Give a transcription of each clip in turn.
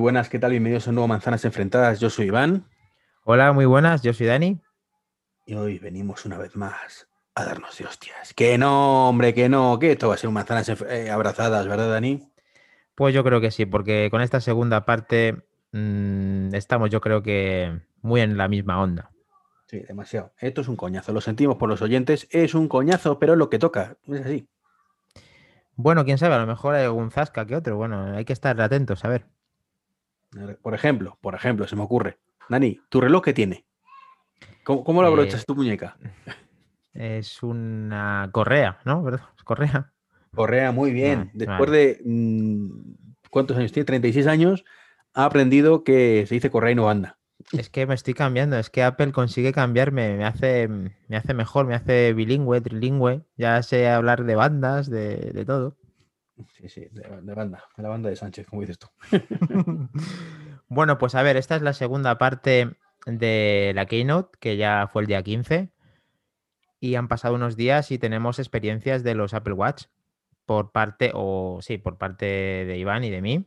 Muy buenas, ¿qué tal? Bienvenidos a un nuevo Manzanas Enfrentadas. Yo soy Iván. Hola, muy buenas, yo soy Dani. Y hoy venimos una vez más a darnos de hostias. Que no, hombre, que no, que esto va a ser un Manzanas eh, abrazadas, ¿verdad, Dani? Pues yo creo que sí, porque con esta segunda parte mmm, estamos, yo creo que muy en la misma onda. Sí, demasiado. Esto es un coñazo, lo sentimos por los oyentes, es un coñazo, pero es lo que toca, es así. Bueno, quién sabe, a lo mejor hay algún zasca que otro. Bueno, hay que estar atentos, a ver. Por ejemplo, por ejemplo, se me ocurre. Dani, ¿tu reloj qué tiene? ¿Cómo, cómo lo abrochas Eh, tu muñeca? Es una correa, ¿no? Correa. Correa, muy bien. Vale, Después vale. de. mm, ¿Cuántos años tiene? 36 años. Ha aprendido que se dice correa y no banda. Es que me estoy cambiando, es que Apple consigue cambiarme, me hace, me hace mejor, me hace bilingüe, trilingüe, ya sé hablar de bandas, de, de todo. Sí, sí, de, de banda, de la banda de Sánchez, como dices tú. Bueno, pues a ver, esta es la segunda parte de la Keynote, que ya fue el día 15, y han pasado unos días y tenemos experiencias de los Apple Watch por parte, o sí, por parte de Iván y de mí.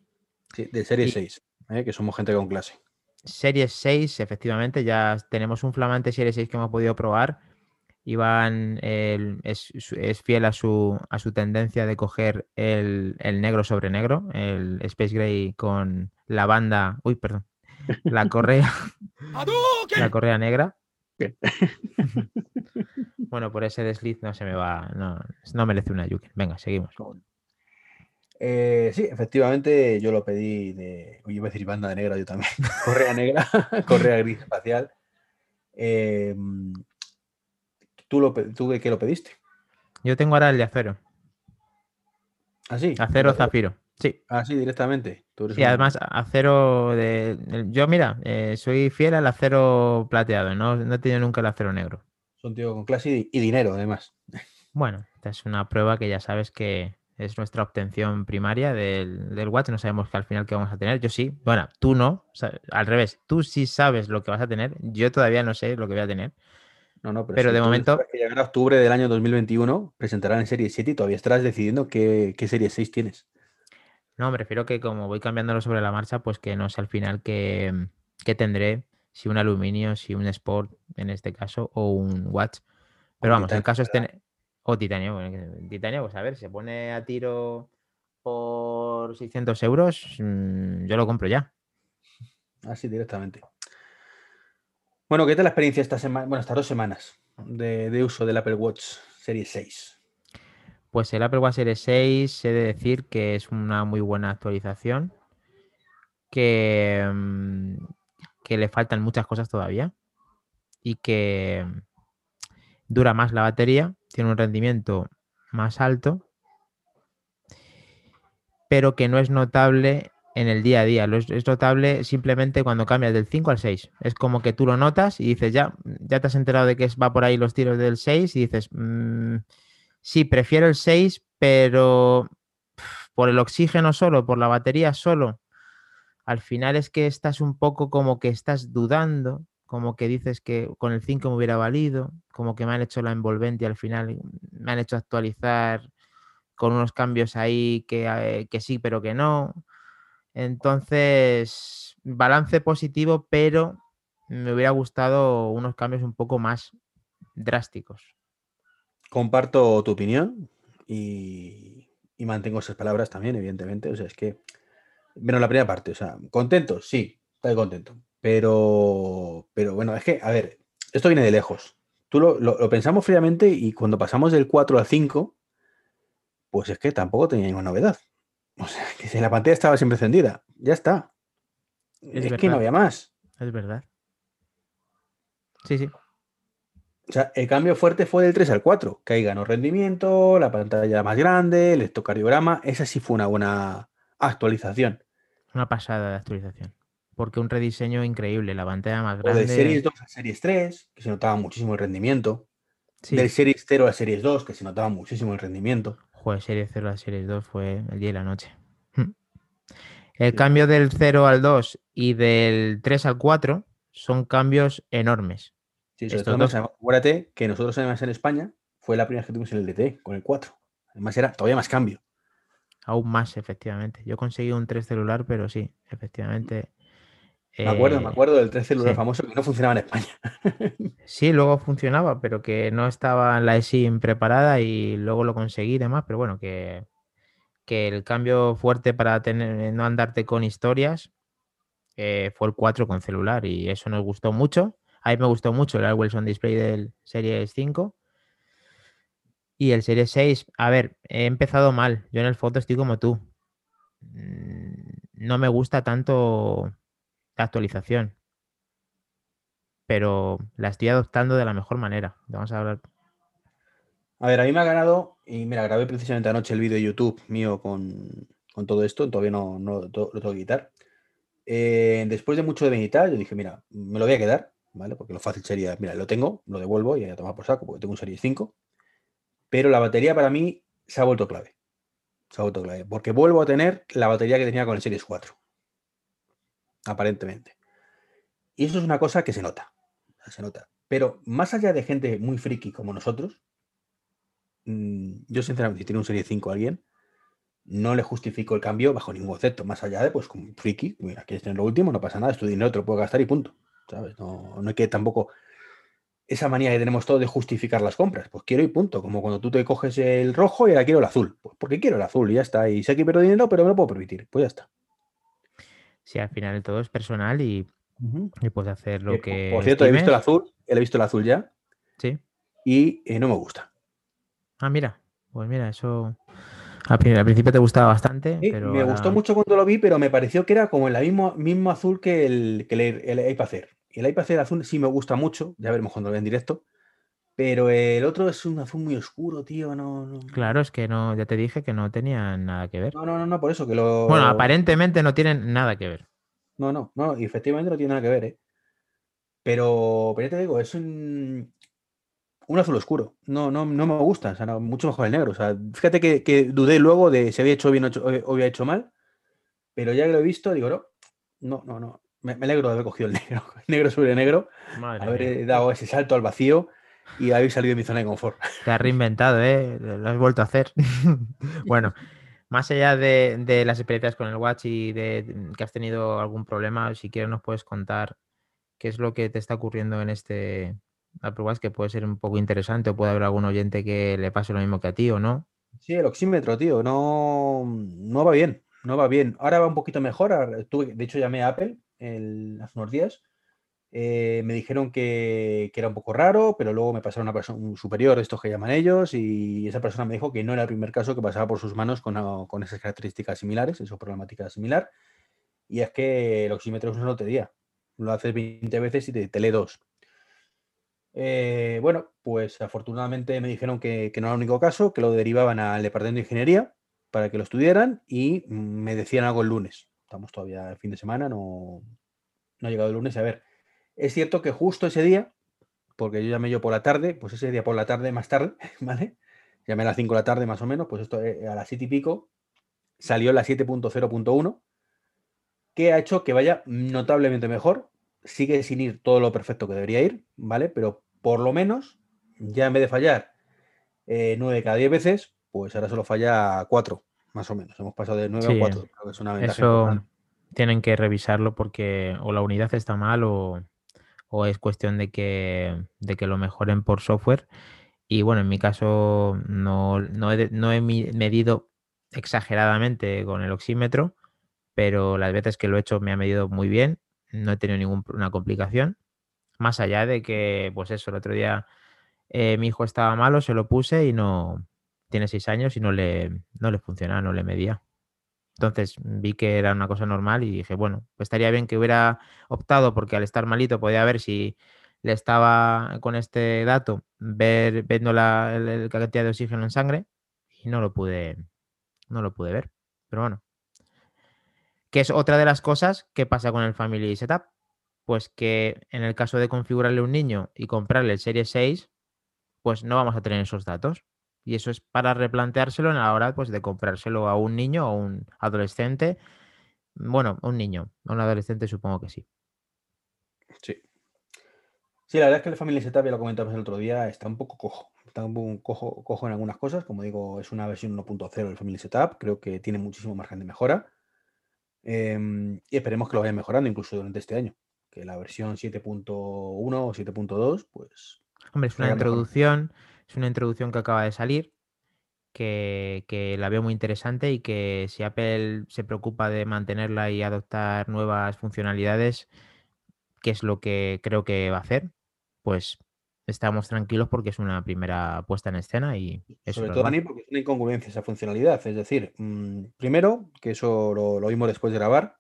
Sí, de serie Y- 6, ¿eh? que somos gente con clase. Series 6, efectivamente, ya tenemos un flamante Series 6 que hemos podido probar. Iván es, es fiel a su, a su tendencia de coger el, el negro sobre negro, el Space Gray con la banda, uy, perdón, la correa, la correa negra. Bueno, por ese desliz no se me va, no, no merece una Yuki. Venga, seguimos. Eh, sí, efectivamente, yo lo pedí de. Oye, iba a decir banda de negra, yo también. Correa negra, correa gris espacial. Eh, ¿tú, lo, ¿Tú de qué lo pediste? Yo tengo ahora el de acero, ¿Ah, sí? acero zafiro. Sí, Ah, sí, directamente. Tú eres Sí, un- además acero de... Yo, mira, eh, soy fiel al acero plateado, no, no he tenido nunca el acero negro. Son tío con clase y, y dinero, además. Bueno, esta es una prueba que ya sabes que es nuestra obtención primaria del, del Watch, no sabemos que al final qué vamos a tener. Yo sí, bueno, tú no, o sea, al revés, tú sí sabes lo que vas a tener, yo todavía no sé lo que voy a tener. No, no, pero, Pero si de momento- que llegará octubre del año 2021, presentarán en Serie 7 y todavía estarás decidiendo qué, qué Serie 6 tienes. No, me refiero que como voy cambiándolo sobre la marcha, pues que no sé al final qué, qué tendré, si un aluminio, si un Sport en este caso, o un Watch. Pero O vamos, el titanio, caso es tener. O titanio, bueno, titanio, pues a ver, se pone a tiro por 600 euros, mm, yo lo compro ya. Así directamente. Bueno, ¿qué tal la experiencia esta semana? Bueno, estas dos semanas de, uso del Apple Watch Serie 6. Pues el Apple Watch Series 6, he de decir que es una muy buena actualización, que, mm, que le faltan muchas cosas todavía y que dura más la batería, tiene un rendimiento más alto, pero que no es notable en el día a día. Lo es, notable simplemente cuando cambias del 5 al 6. Es como que tú lo notas y dices, ya, ya te has enterado de que va por ahí los tiros del 6 y dices, "Mm, sí, prefiero el 6, pero por el oxígeno solo, por la batería solo, al final es que estás un poco como que estás dudando, como que dices que con el 5 me hubiera valido, como que me han hecho la envolvente y al final me han hecho actualizar con unos cambios ahí que, eh, que sí, pero que no. Entonces, balance positivo, pero me hubiera gustado unos cambios un poco más drásticos. Comparto tu opinión y, mantengo esas palabras también, evidentemente. O sea, es que. Menos la primera parte, o sea, contento, sí, estoy contento. Pero, pero bueno, es que, a ver, esto viene de lejos. Tú lo, lo- lo pensamos fríamente y cuando pasamos del 4 al 5, pues es que tampoco tenía ninguna novedad. O sea, que si la pantalla estaba siempre encendida, ya está. Es Es, que no había más. Es verdad. Sí, sí. O sea, el cambio fuerte fue del 3 al 4, que ahí ganó rendimiento, la pantalla más grande, el electrocardiograma, esa sí fue una buena actualización. Una pasada de actualización. Porque un rediseño increíble, la pantalla más O grande. de Series 2 a Series 3, que se notaba muchísimo el rendimiento. Sí. Del Series 0 a Series 2, que se notaba muchísimo el rendimiento. Joder, Serie 0 a Series 2 fue el día y la noche. Hmm. El Sí. cambio del 0 al 2 y del 3 al 4 son cambios enormes. Sí, sobre Estos todo, dos- además, acuérdate que nosotros además en España fue la primera vez que tuvimos el LTE con el 4. Además era todavía más cambio. Aún más, efectivamente. Yo conseguí un 3 celular, pero sí, efectivamente. Me acuerdo, me eh, acuerdo del 3 celular sí. famoso que no funcionaba en España. Sí, luego funcionaba, pero que no estaba la eSIM preparada y luego lo conseguí y demás, pero bueno, que, que el cambio fuerte para tener, no andarte con historias eh, fue el 4 con celular y eso nos gustó mucho. A mí me gustó mucho el Always On Display del Series 5. Y el Series 6, a ver, he empezado mal. Yo en el foto estoy como tú. Mm, No me gusta tanto la actualización. Pero la estoy adoptando de la mejor manera. Vamos a hablar. A ver, a mí me ha ganado, y mira, grabé precisamente anoche el vídeo de YouTube mío con, con todo esto, todavía no, no lo, tengo que quitar. Eh, después de mucho de meditar, yo dije, mira, me lo voy a quedar, ¿vale? Porque lo fácil sería, mira, lo tengo, lo devuelvo y a tomar por saco, porque tengo un Series 5. Pero la batería para mí se ha vuelto clave. Se ha vuelto clave. Porque vuelvo a tener la batería que tenía con el Series 4. Aparentemente. Y eso es una cosa que se nota. Se nota. Pero más allá de gente muy friki como nosotros, mm, yo sinceramente, si tiene un Serie 5 alguien, no le justifico el cambio bajo ningún concepto. Más allá de, pues, como friki, mira, quieres tener lo último, no pasa nada, es tu dinero, te lo puedes gastar y punto. ¿Sabes? No, no hay que tampoco esa manía que tenemos todos de justificar las compras. Pues quiero y punto. Como cuando tú te coges el rojo y ahora quiero el azul. Pues porque quiero el azul y ya está. Y sé que pierdo dinero, pero me lo puedo permitir. Pues ya está. Sí, al final todo es personal y, y puedes hacer lo Eh, que. por cierto, he visto el azul, he visto el azul ya Sí. y eh, no me gusta. Ah, mira. Pues mira, eso. Al, pri- al principio te gustaba bastante, Sí, pero. me gustó mucho cuando lo vi, pero me pareció que era como el mismo, mismo azul que el, que el, el iPad Air. Y el iPad Air azul sí me gusta mucho, ya veremos cuando lo vea en directo. Pero el otro es un azul muy oscuro, tío. No, no, Claro, es que no, ya te dije que no tenían nada que ver. no, no, no, no, por eso que lo. Bueno, aparentemente no tienen nada que ver. No, no, no, y efectivamente no tiene nada que ver, ¿eh? Pero, pero ya te digo, es un, un azul oscuro. No, no, no me gusta, o sea, no, mucho mejor el negro. O sea, fíjate que, que dudé luego de si había hecho bien o o había hecho mal, pero ya que lo he visto, digo, no, no, no, no. Me, me alegro de haber cogido el negro, negro sobre negro, Madre haber mía. eh, dado ese salto al vacío y haber salido de mi zona de confort. Te has reinventado, ¿eh? Lo has vuelto a hacer. bueno, más allá de, de las experiencias con el Watch y de que has tenido algún problema, si quieres nos puedes contar qué es lo que te está ocurriendo en este Apple Watch, que puede ser un poco interesante o puede haber algún oyente que le pase lo mismo que a ti o no. Sí, el oxímetro, tío, no, no va bien, no va bien. Ahora va un poquito mejor. tuve- de hecho, llamé a Apple el- hace unos días. Eh, me dijeron que, era un poco raro, pero luego me pasaron a una persona un superior, estos que llaman ellos, y esa persona me dijo que no era el primer caso que pasaba por sus manos con, a- con esas características similares, esa problemática similar. Y es que el oxímetro es una lotería. Lo haces 20 veces y te, te dos. Eh, bueno, pues afortunadamente me dijeron que, que no era el único caso, que lo derivaban al departamento de ingeniería para que lo estudiaran y mm, me decían algo el lunes. Estamos todavía el fin de semana, no, no ha llegado el lunes. A ver, es cierto que justo ese día, porque yo llamé yo por la tarde, pues ese día por la tarde más tarde, ¿vale? Llamé a las 5 de la tarde más o menos, pues esto eh, a las 7 y pico salió la 7.0.1, que ha hecho que vaya notablemente mejor. Sigue sin ir todo lo perfecto que debería ir, ¿vale? Pero por lo menos, ya en vez de fallar eh, 9 de cada 10 veces, pues ahora solo falla 4, más o menos. Hemos pasado de 9 Sí, a 4. Creo que es una ventaja Eso importante. tienen que revisarlo porque o la unidad está mal o, o es cuestión de que, de que lo mejoren por software. Y bueno, en mi caso no, no he, no he medido exageradamente con el oxímetro, pero las veces que lo he hecho me ha medido muy bien, no he tenido ninguna complicación. Más allá de que, pues eso, el otro día eh, mi hijo estaba malo, se lo puse y no, tiene seis años y no le, no le funcionaba, no le medía. Entonces vi que era una cosa normal y dije, bueno, estaría bien que hubiera optado porque al estar malito podía ver si le estaba con este dato, ver viendo la, el cantidad de oxígeno en sangre y no lo pude, no lo pude ver. Pero bueno, que es otra de las cosas que pasa con el Family Setup. Pues que en el caso de configurarle un niño y comprarle el Serie 6, pues no vamos a tener esos datos. Y eso es para replanteárselo a la hora pues, de comprárselo a un niño o a un adolescente. Bueno, un niño, a un adolescente supongo que sí. Sí. Sí, la verdad es que el Family Setup, ya lo comentamos el otro día, está un poco cojo. Está un poco cojo, cojo en algunas cosas. Como digo, es una versión 1.0 del Family Setup. Creo que tiene muchísimo margen de mejora. Em, y esperemos que lo vaya mejorando incluso durante este año. Que la versión 7.1 o 7.2, pues. Hombre, es una introducción. Es una introducción que acaba de salir. Que, que, la veo muy interesante y que si Apple se preocupa de mantenerla y adoptar nuevas funcionalidades, que es lo que creo que va a hacer, pues estamos tranquilos porque es una primera puesta en escena y eso Sobre todo, Dani, porque es una incongruencia esa funcionalidad. Es decir, mm, primero, que eso lo, lo vimos después de grabar,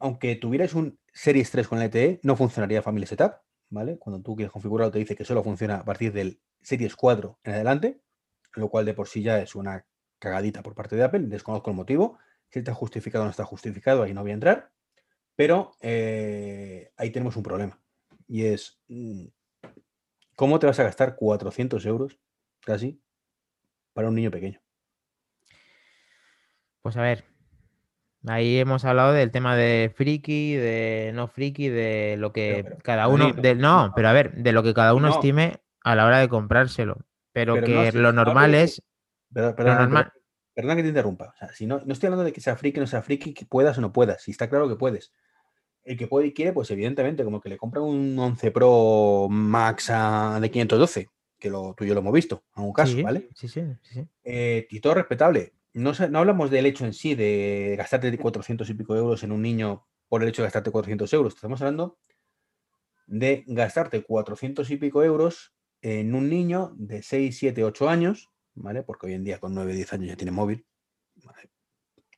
aunque tuvierais un Series 3 con LTE, no funcionaría Family Setup, Cuando tú quieres configurarlo te dice que solo funciona a partir del Series 4 en adelante, lo cual de por sí ya es una cagadita por parte de Apple, desconozco el motivo, si está justificado o no está justificado, ahí no voy a entrar, pero eh, ahí tenemos un problema, y es, mm, ¿Cómo te vas a gastar 400 euros casi para un niño pequeño? Pues a ver, ahí hemos hablado del tema de friki, de no friki, de lo que cada uno, no, pero a ver, de lo que cada uno estime a la hora de comprárselo. Pero, que lo normal es. perdona que te interrumpa. si no, no estoy hablando de que sea friki o no sea friki, que puedas o no puedas. Si está claro que puedes el que puede y quiere, pues evidentemente, como que le compra un 11 Pro Max de 512, que lo, tú y yo lo hemos visto, en un caso, ¿vale? Sí, sí, sí. Eh, y todo respetable. No, no hablamos del hecho en sí de gastarte 400 y pico euros en un niño por el hecho de gastarte 400 euros. Estamos hablando de gastarte 400 y pico euros en un niño de 6, 7, 8 años, ¿vale? Porque hoy en día con 9, 10 años ya tiene móvil.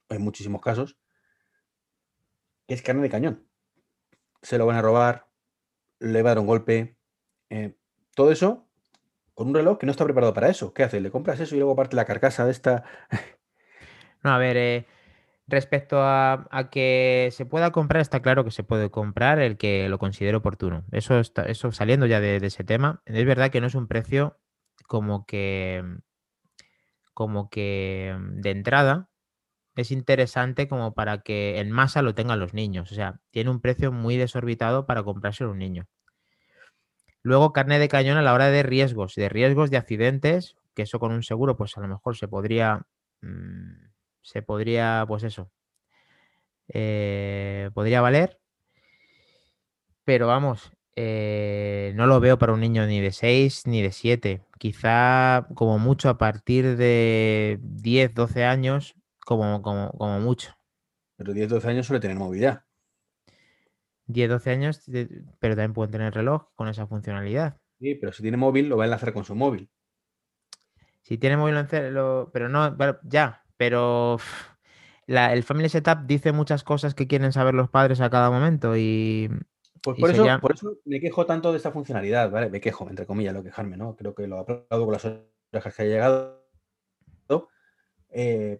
Hay muchísimos casos. Es carne de cañón se lo van a robar, le va a dar un golpe. Eh, todo eso con un reloj que no está preparado para eso. ¿Qué hace? ¿Le compras eso y luego parte la carcasa de esta? No, a ver, eh, respecto a, que se pueda comprar, está claro que se puede comprar el que lo considere oportuno. Eso, está, eso saliendo ya de, ese tema, es verdad que no es un precio como que como que de entrada es interesante como para que en masa lo tengan los niños. O sea, tiene un precio muy desorbitado para comprarse un niño. Luego, carne de cañón a la hora de riesgos, de riesgos de accidentes, que eso con un seguro, pues a lo mejor se podría, mm, se podría, pues eso, eh, podría valer. Pero vamos, eh, no lo veo para un niño ni de 6 ni de 7. Quizá como mucho a partir de 10, 12 años como, como, mucho. Pero 10, 12 años suele tener movilidad. 10, 12 años, pero también pueden tener reloj con esa funcionalidad. Sí, pero si tiene móvil, lo va a enlazar con su móvil. Si tiene móvil, lo, pero no, ya, pero el Family Setup dice muchas cosas que quieren saber los padres a cada momento y... Pues por, eso, por eso me quejo tanto de esta funcionalidad, ¿vale? Me quejo, entre comillas, lo quejarme, ¿no? Creo que lo aplaudo con las orejas que ha llegado. Eh,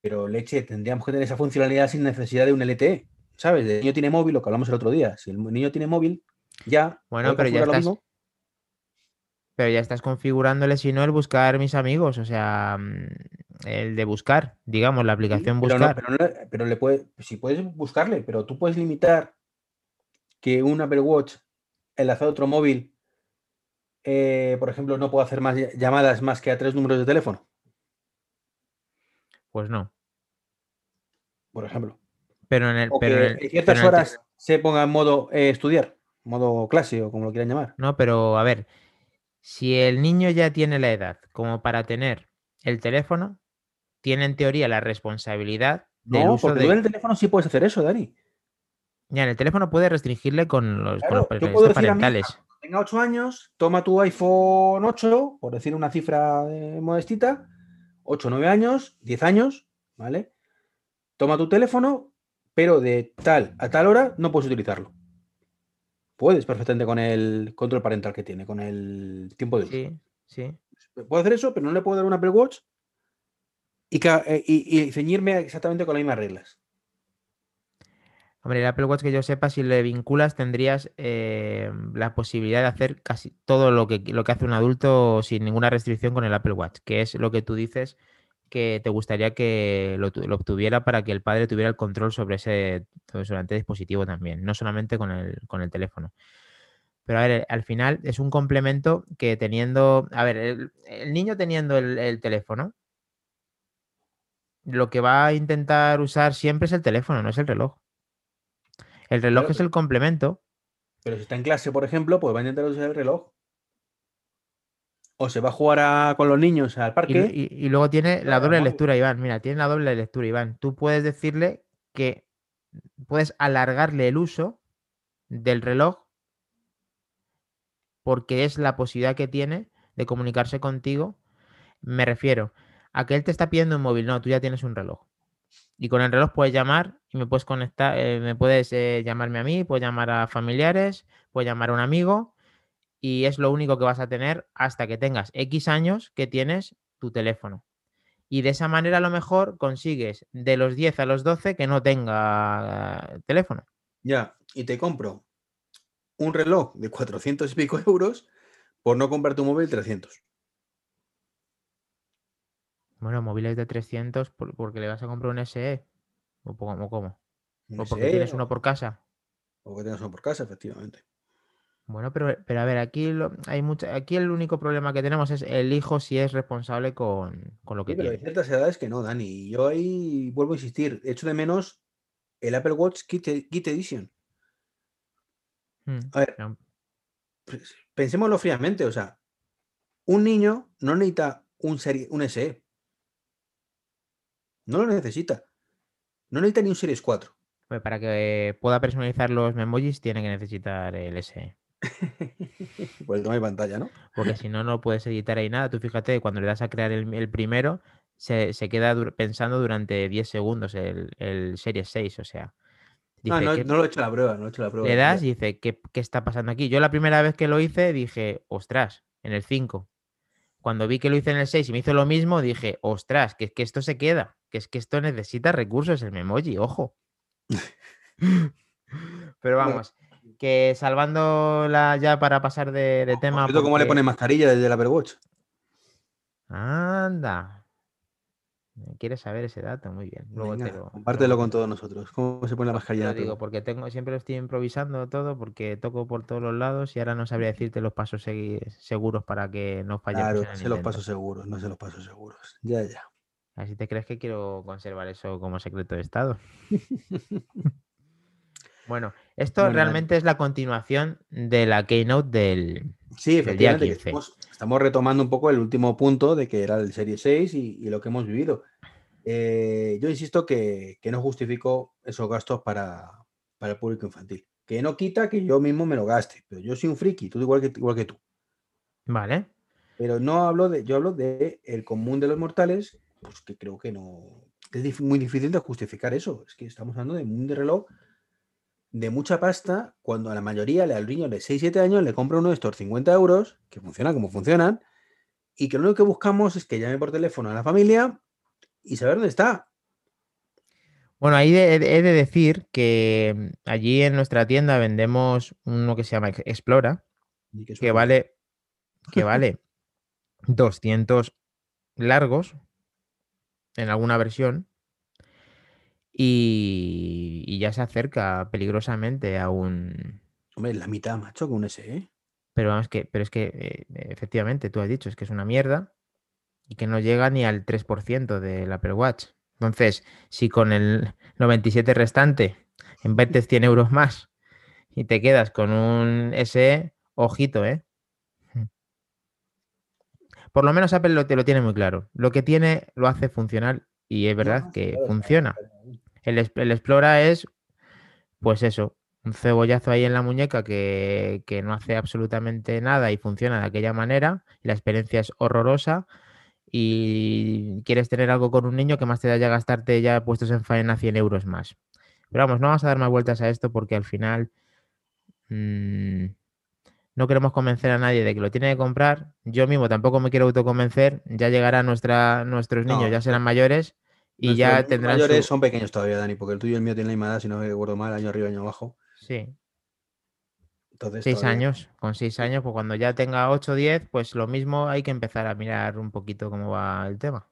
pero leche, tendríamos que tener esa funcionalidad sin necesidad de un LTE, ¿sabes? El niño tiene móvil, lo que hablamos el otro día. Si el niño tiene móvil, ya. Bueno, pero ya estás. Pero ya estás configurándole, si no, el buscar mis amigos, o sea, mm, el de buscar, digamos, la aplicación buscar. pero, le puede, si puedes buscarle, pero tú puedes limitar que un Apple Watch enlazado a otro móvil, eh, por ejemplo, no pueda hacer más llamadas más que a tres números de teléfono. Pues no por ejemplo. Pero en el. en ciertas horas se ponga en modo eh, estudiar, modo clase o como lo quieran llamar. No, pero a ver, si el niño ya tiene la edad como para tener el teléfono, tiene en teoría la responsabilidad del no, uso porque de... en el teléfono sí puedes hacer eso, Dani. Ya, en el teléfono puedes restringirle con los, parentales. tenga 8 años, toma tu iPhone 8, por decir una cifra modestita, 8 9 años, 10 años, ¿vale? toma tu teléfono, pero de tal a tal hora no puedes utilizarlo. Puedes perfectamente con el control parental que tiene, con el tiempo de uso. Sí, sí. Puedo hacer eso, pero no le puedo dar un Apple Watch eh, y, ceñirme exactamente con las mismas reglas. Hombre, el Apple Watch que yo sepa, si le vinculas, tendrías eh, la posibilidad de hacer casi todo lo que, lo que hace un adulto sin ninguna restricción con el Apple Watch, que es lo que tú dices que te gustaría que lo, obtuviera para que el padre tuviera el control sobre ese, sobre dispositivo también, no solamente con el, con el teléfono. Pero a ver, al final es un complemento que teniendo, a ver, el, el niño teniendo el teléfono, lo que va a intentar usar siempre es el teléfono, no es el reloj. El reloj es el complemento. Pero si está en clase, por ejemplo, pues va a intentar usar el reloj. O se va a jugar a- con los niños al parque. y- y luego tiene la doble lectura, Iván. Mira, tiene la doble lectura, Iván. Tú puedes decirle que puedes alargarle el uso del reloj porque es la posibilidad que tiene de comunicarse contigo. Me refiero a que él te está pidiendo un móvil, no, tú ya tienes un reloj. Y con el reloj puedes llamar y me puedes conectar, eh, me puedes eh, llamarme a mí, puedes llamar a familiares, puedes llamar a un amigo y es lo único que vas a tener hasta que tengas X años que tienes tu teléfono. Y de esa manera a lo mejor consigues de los 10 a los 12 que no tenga eh, teléfono. Ya, y te compro un reloj de 400 y pico euros por no comprar tu móvil 300. Bueno, móviles de 300 por- porque le vas a comprar un SE. ¿O cómo? ¿O porque SE tienes o- uno por casa? O que tengas uno por casa, efectivamente. Bueno, pero, pero a ver, aquí lo- hay mucha, aquí el único problema que tenemos es el hijo si es responsable con, con lo que Sí, pero hay tiene. ciertas edades que no, Dani. Yo ahí vuelvo a insistir. Echo de menos el Apple Watch Kit, Kit Edition. Mm, A ver, no, pues, pensémoslo fríamente. O sea, un niño no necesita un, serie, un SE. No lo necesita. No necesita ni un Series 4. pues para que pueda personalizar los memojis tiene que necesitar el SE. El tema de pantalla, ¿no? Porque si no, no puedes editar ahí nada. Tú fíjate, cuando le das a crear el, el primero, se, se queda dur- pensando durante 10 segundos el, el Series 6. O sea, No, dice no, que no lo he hecho la prueba, no he hecho la prueba. le das y dice, ¿qué, ¿qué está pasando aquí? Yo la primera vez que lo hice dije, ostras, en el 5. Cuando vi que lo hice en el 6 y me hizo lo mismo, dije, ostras, que que esto se queda, que es que esto necesita recursos, el memoji, ojo. Pero vamos, que salvándola ya para pasar de, tema. cierto, ¿Cómo le porque- pone mascarilla desde el Apple Watch? Anda. ¿Quieres saber ese dato? Muy bien. Luego Venga, te lo, compártelo con te todos nosotros. ¿Cómo se pone la te mascarilla? en lo digo porque tengo, siempre lo estoy improvisando todo porque toco por todos los lados y ahora no sabría decirte los pasos seguros para que no fallemos Claro, en no el sé los pasos seguros, no sé los pasos seguros. Ya, ya. Así te crees que quiero conservar eso como secreto de Estado. Bueno, esto Bueno, realmente es la continuación de la keynote del. Sí, Del día efectivamente. que 15. Estamos, estamos retomando un poco el último punto de que era el Serie 6 y, y lo que hemos vivido. Eh, yo insisto que, que no justifico esos gastos para, para el público infantil. Que no quita que yo mismo me lo gaste, pero yo soy un friki, tú igual que, igual que tú. Vale. Pero no hablo de, yo hablo de el común de los mortales, pues que creo que no. que es muy difícil de justificar eso. Es que estamos hablando de un reloj de mucha pasta, cuando a la mayoría, al niño de 6-7 años, le compra uno de estos 50 euros, que funcionan como funcionan, y que lo único que buscamos es que llame por teléfono a la familia y saber dónde está. Bueno, ahí he de decir que mm, allí en nuestra tienda vendemos uno que se llama Ex- Explora, que vale, que vale 200 largos en alguna versión y, y ya se acerca peligrosamente a un... Hombre, la mitad, macho, con un SE. Pero vamos que, pero es que eh, efectivamente tú has dicho, es que es una mierda y que no llega ni al 3% del Apple Watch. Entonces, si con el 97 restante invertes 100 euros más y te quedas con un SE, ojito, ¿eh? Por lo menos Apple lo, te lo tiene muy claro. Lo que tiene lo hace funcional y es verdad No, que claro, funciona. El, el Explora es, pues eso, un cebollazo ahí en la muñeca que, que no hace absolutamente nada y funciona de aquella manera. y la experiencia es horrorosa. Y quieres tener algo con un niño que más te da ya gastarte ya puestos en faena 100 euros más. Pero vamos, no vamos a dar más vueltas a esto porque al final mm, no queremos convencer a nadie de que lo tiene que comprar. Yo mismo tampoco me quiero autoconvencer. Ya llegará nuestra, nuestros niños, No, ya serán mayores y Nuestros ya tendrán mayores su... son pequeños todavía, Dani, porque el tuyo y el mío tienen la misma edad, si no me acuerdo mal, año arriba, año abajo. Sí, Entonces, Seis todavía- años, con seis años, pues cuando ya tenga 8 o 10, pues lo mismo hay que empezar a mirar un poquito cómo va el tema.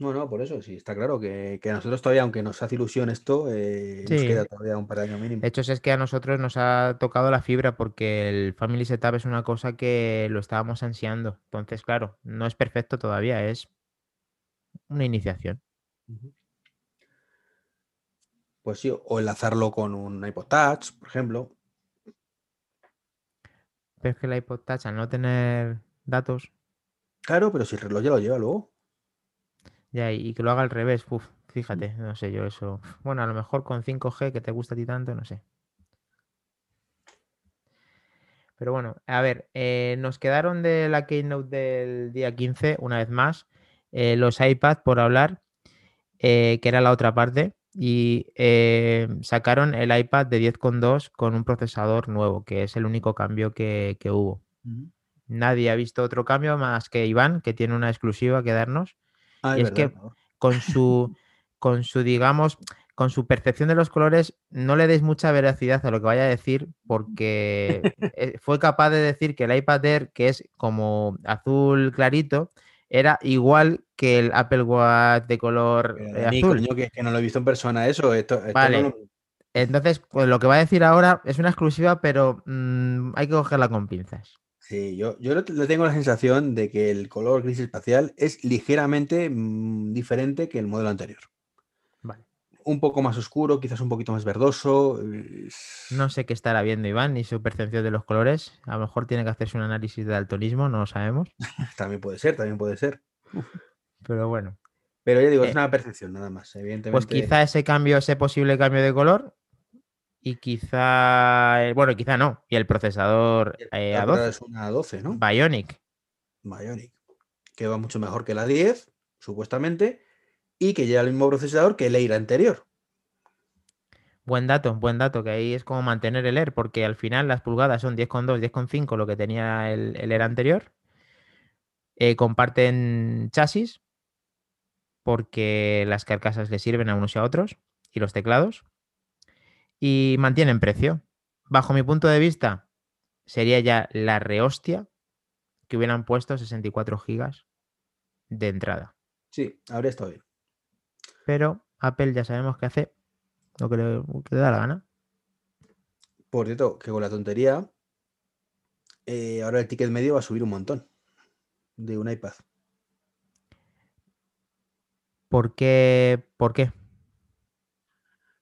No, no, por eso sí, está claro que, que a nosotros todavía, aunque nos hace ilusión esto, eh, nos Sí. queda todavía un par de años mínimo. De hecho, es que a nosotros nos ha tocado la fibra porque el Family Setup es una cosa que lo estábamos ansiando. Entonces, claro, no es perfecto todavía, es una iniciación. Pues sí, o enlazarlo con un iPod Touch, por ejemplo. Pero es que el iPod Touch, al no tener datos, Claro, pero si el reloj ya lo lleva luego. Ya, y que lo haga al revés, uf, fíjate, no sé yo eso. Bueno, a lo mejor con 5G, que te gusta a ti tanto, no sé. Pero bueno, a ver, eh, nos quedaron de la keynote del día 15, una vez más, eh, los iPad por hablar, eh, que era la otra parte, y sacaron el iPad de 10,2 con un procesador nuevo, que es el único cambio que, que hubo. Nadie ha visto otro cambio más que Iván, que tiene una exclusiva que darnos Ah, Y es que- con su, con su, digamos, con su percepción de los colores, no le deis mucha veracidad a lo que vaya a decir, porque eh, fue capaz de decir que el iPad Air, que es como azul clarito, era igual que el Apple Watch de color eh, azul. coño, que, que no lo he visto en persona eso. Esto, esto no Vale. lo- Entonces, pues lo que va a decir ahora es una exclusiva, pero mm, hay que cogerla con pinzas. Sí, yo, yo lo tengo la sensación de que el color gris espacial es ligeramente mm, diferente que el modelo anterior. Vale. Un poco más oscuro, quizás un poquito más verdoso. es- No sé qué estará viendo Iván ni su percepción de los colores. A lo mejor tiene que hacerse un análisis de daltonismo, no lo sabemos. También puede ser, también puede ser. Pero bueno. Pero ya digo, Eh, es una percepción nada más. Evidentemente. Pues quizá ese cambio, ese posible cambio de color. Y quizá. Bueno, quizá no. Y el procesador eh, la A12. verdad es una 12, ¿no? Bionic. Bionic. Que va mucho mejor que la 10, supuestamente. Y que lleva el mismo procesador que el Air anterior. Buen dato, buen dato, que ahí es como mantener el Air, porque al final las pulgadas son 10,2, 10,5, lo que tenía el, el Air anterior. Eh, comparten chasis, porque las carcasas le sirven a unos y a otros, y los teclados. Y mantienen precio. Bajo mi punto de vista, sería ya la rehostia que hubieran puesto 64 gigas de entrada. Sí, habría estado bien. Pero Apple ya sabemos que hace lo que le, lo que le da la gana. Por cierto, que con la tontería, eh, ahora el ticket medio va a subir un montón de un iPad. ¿Por qué? ¿Por qué?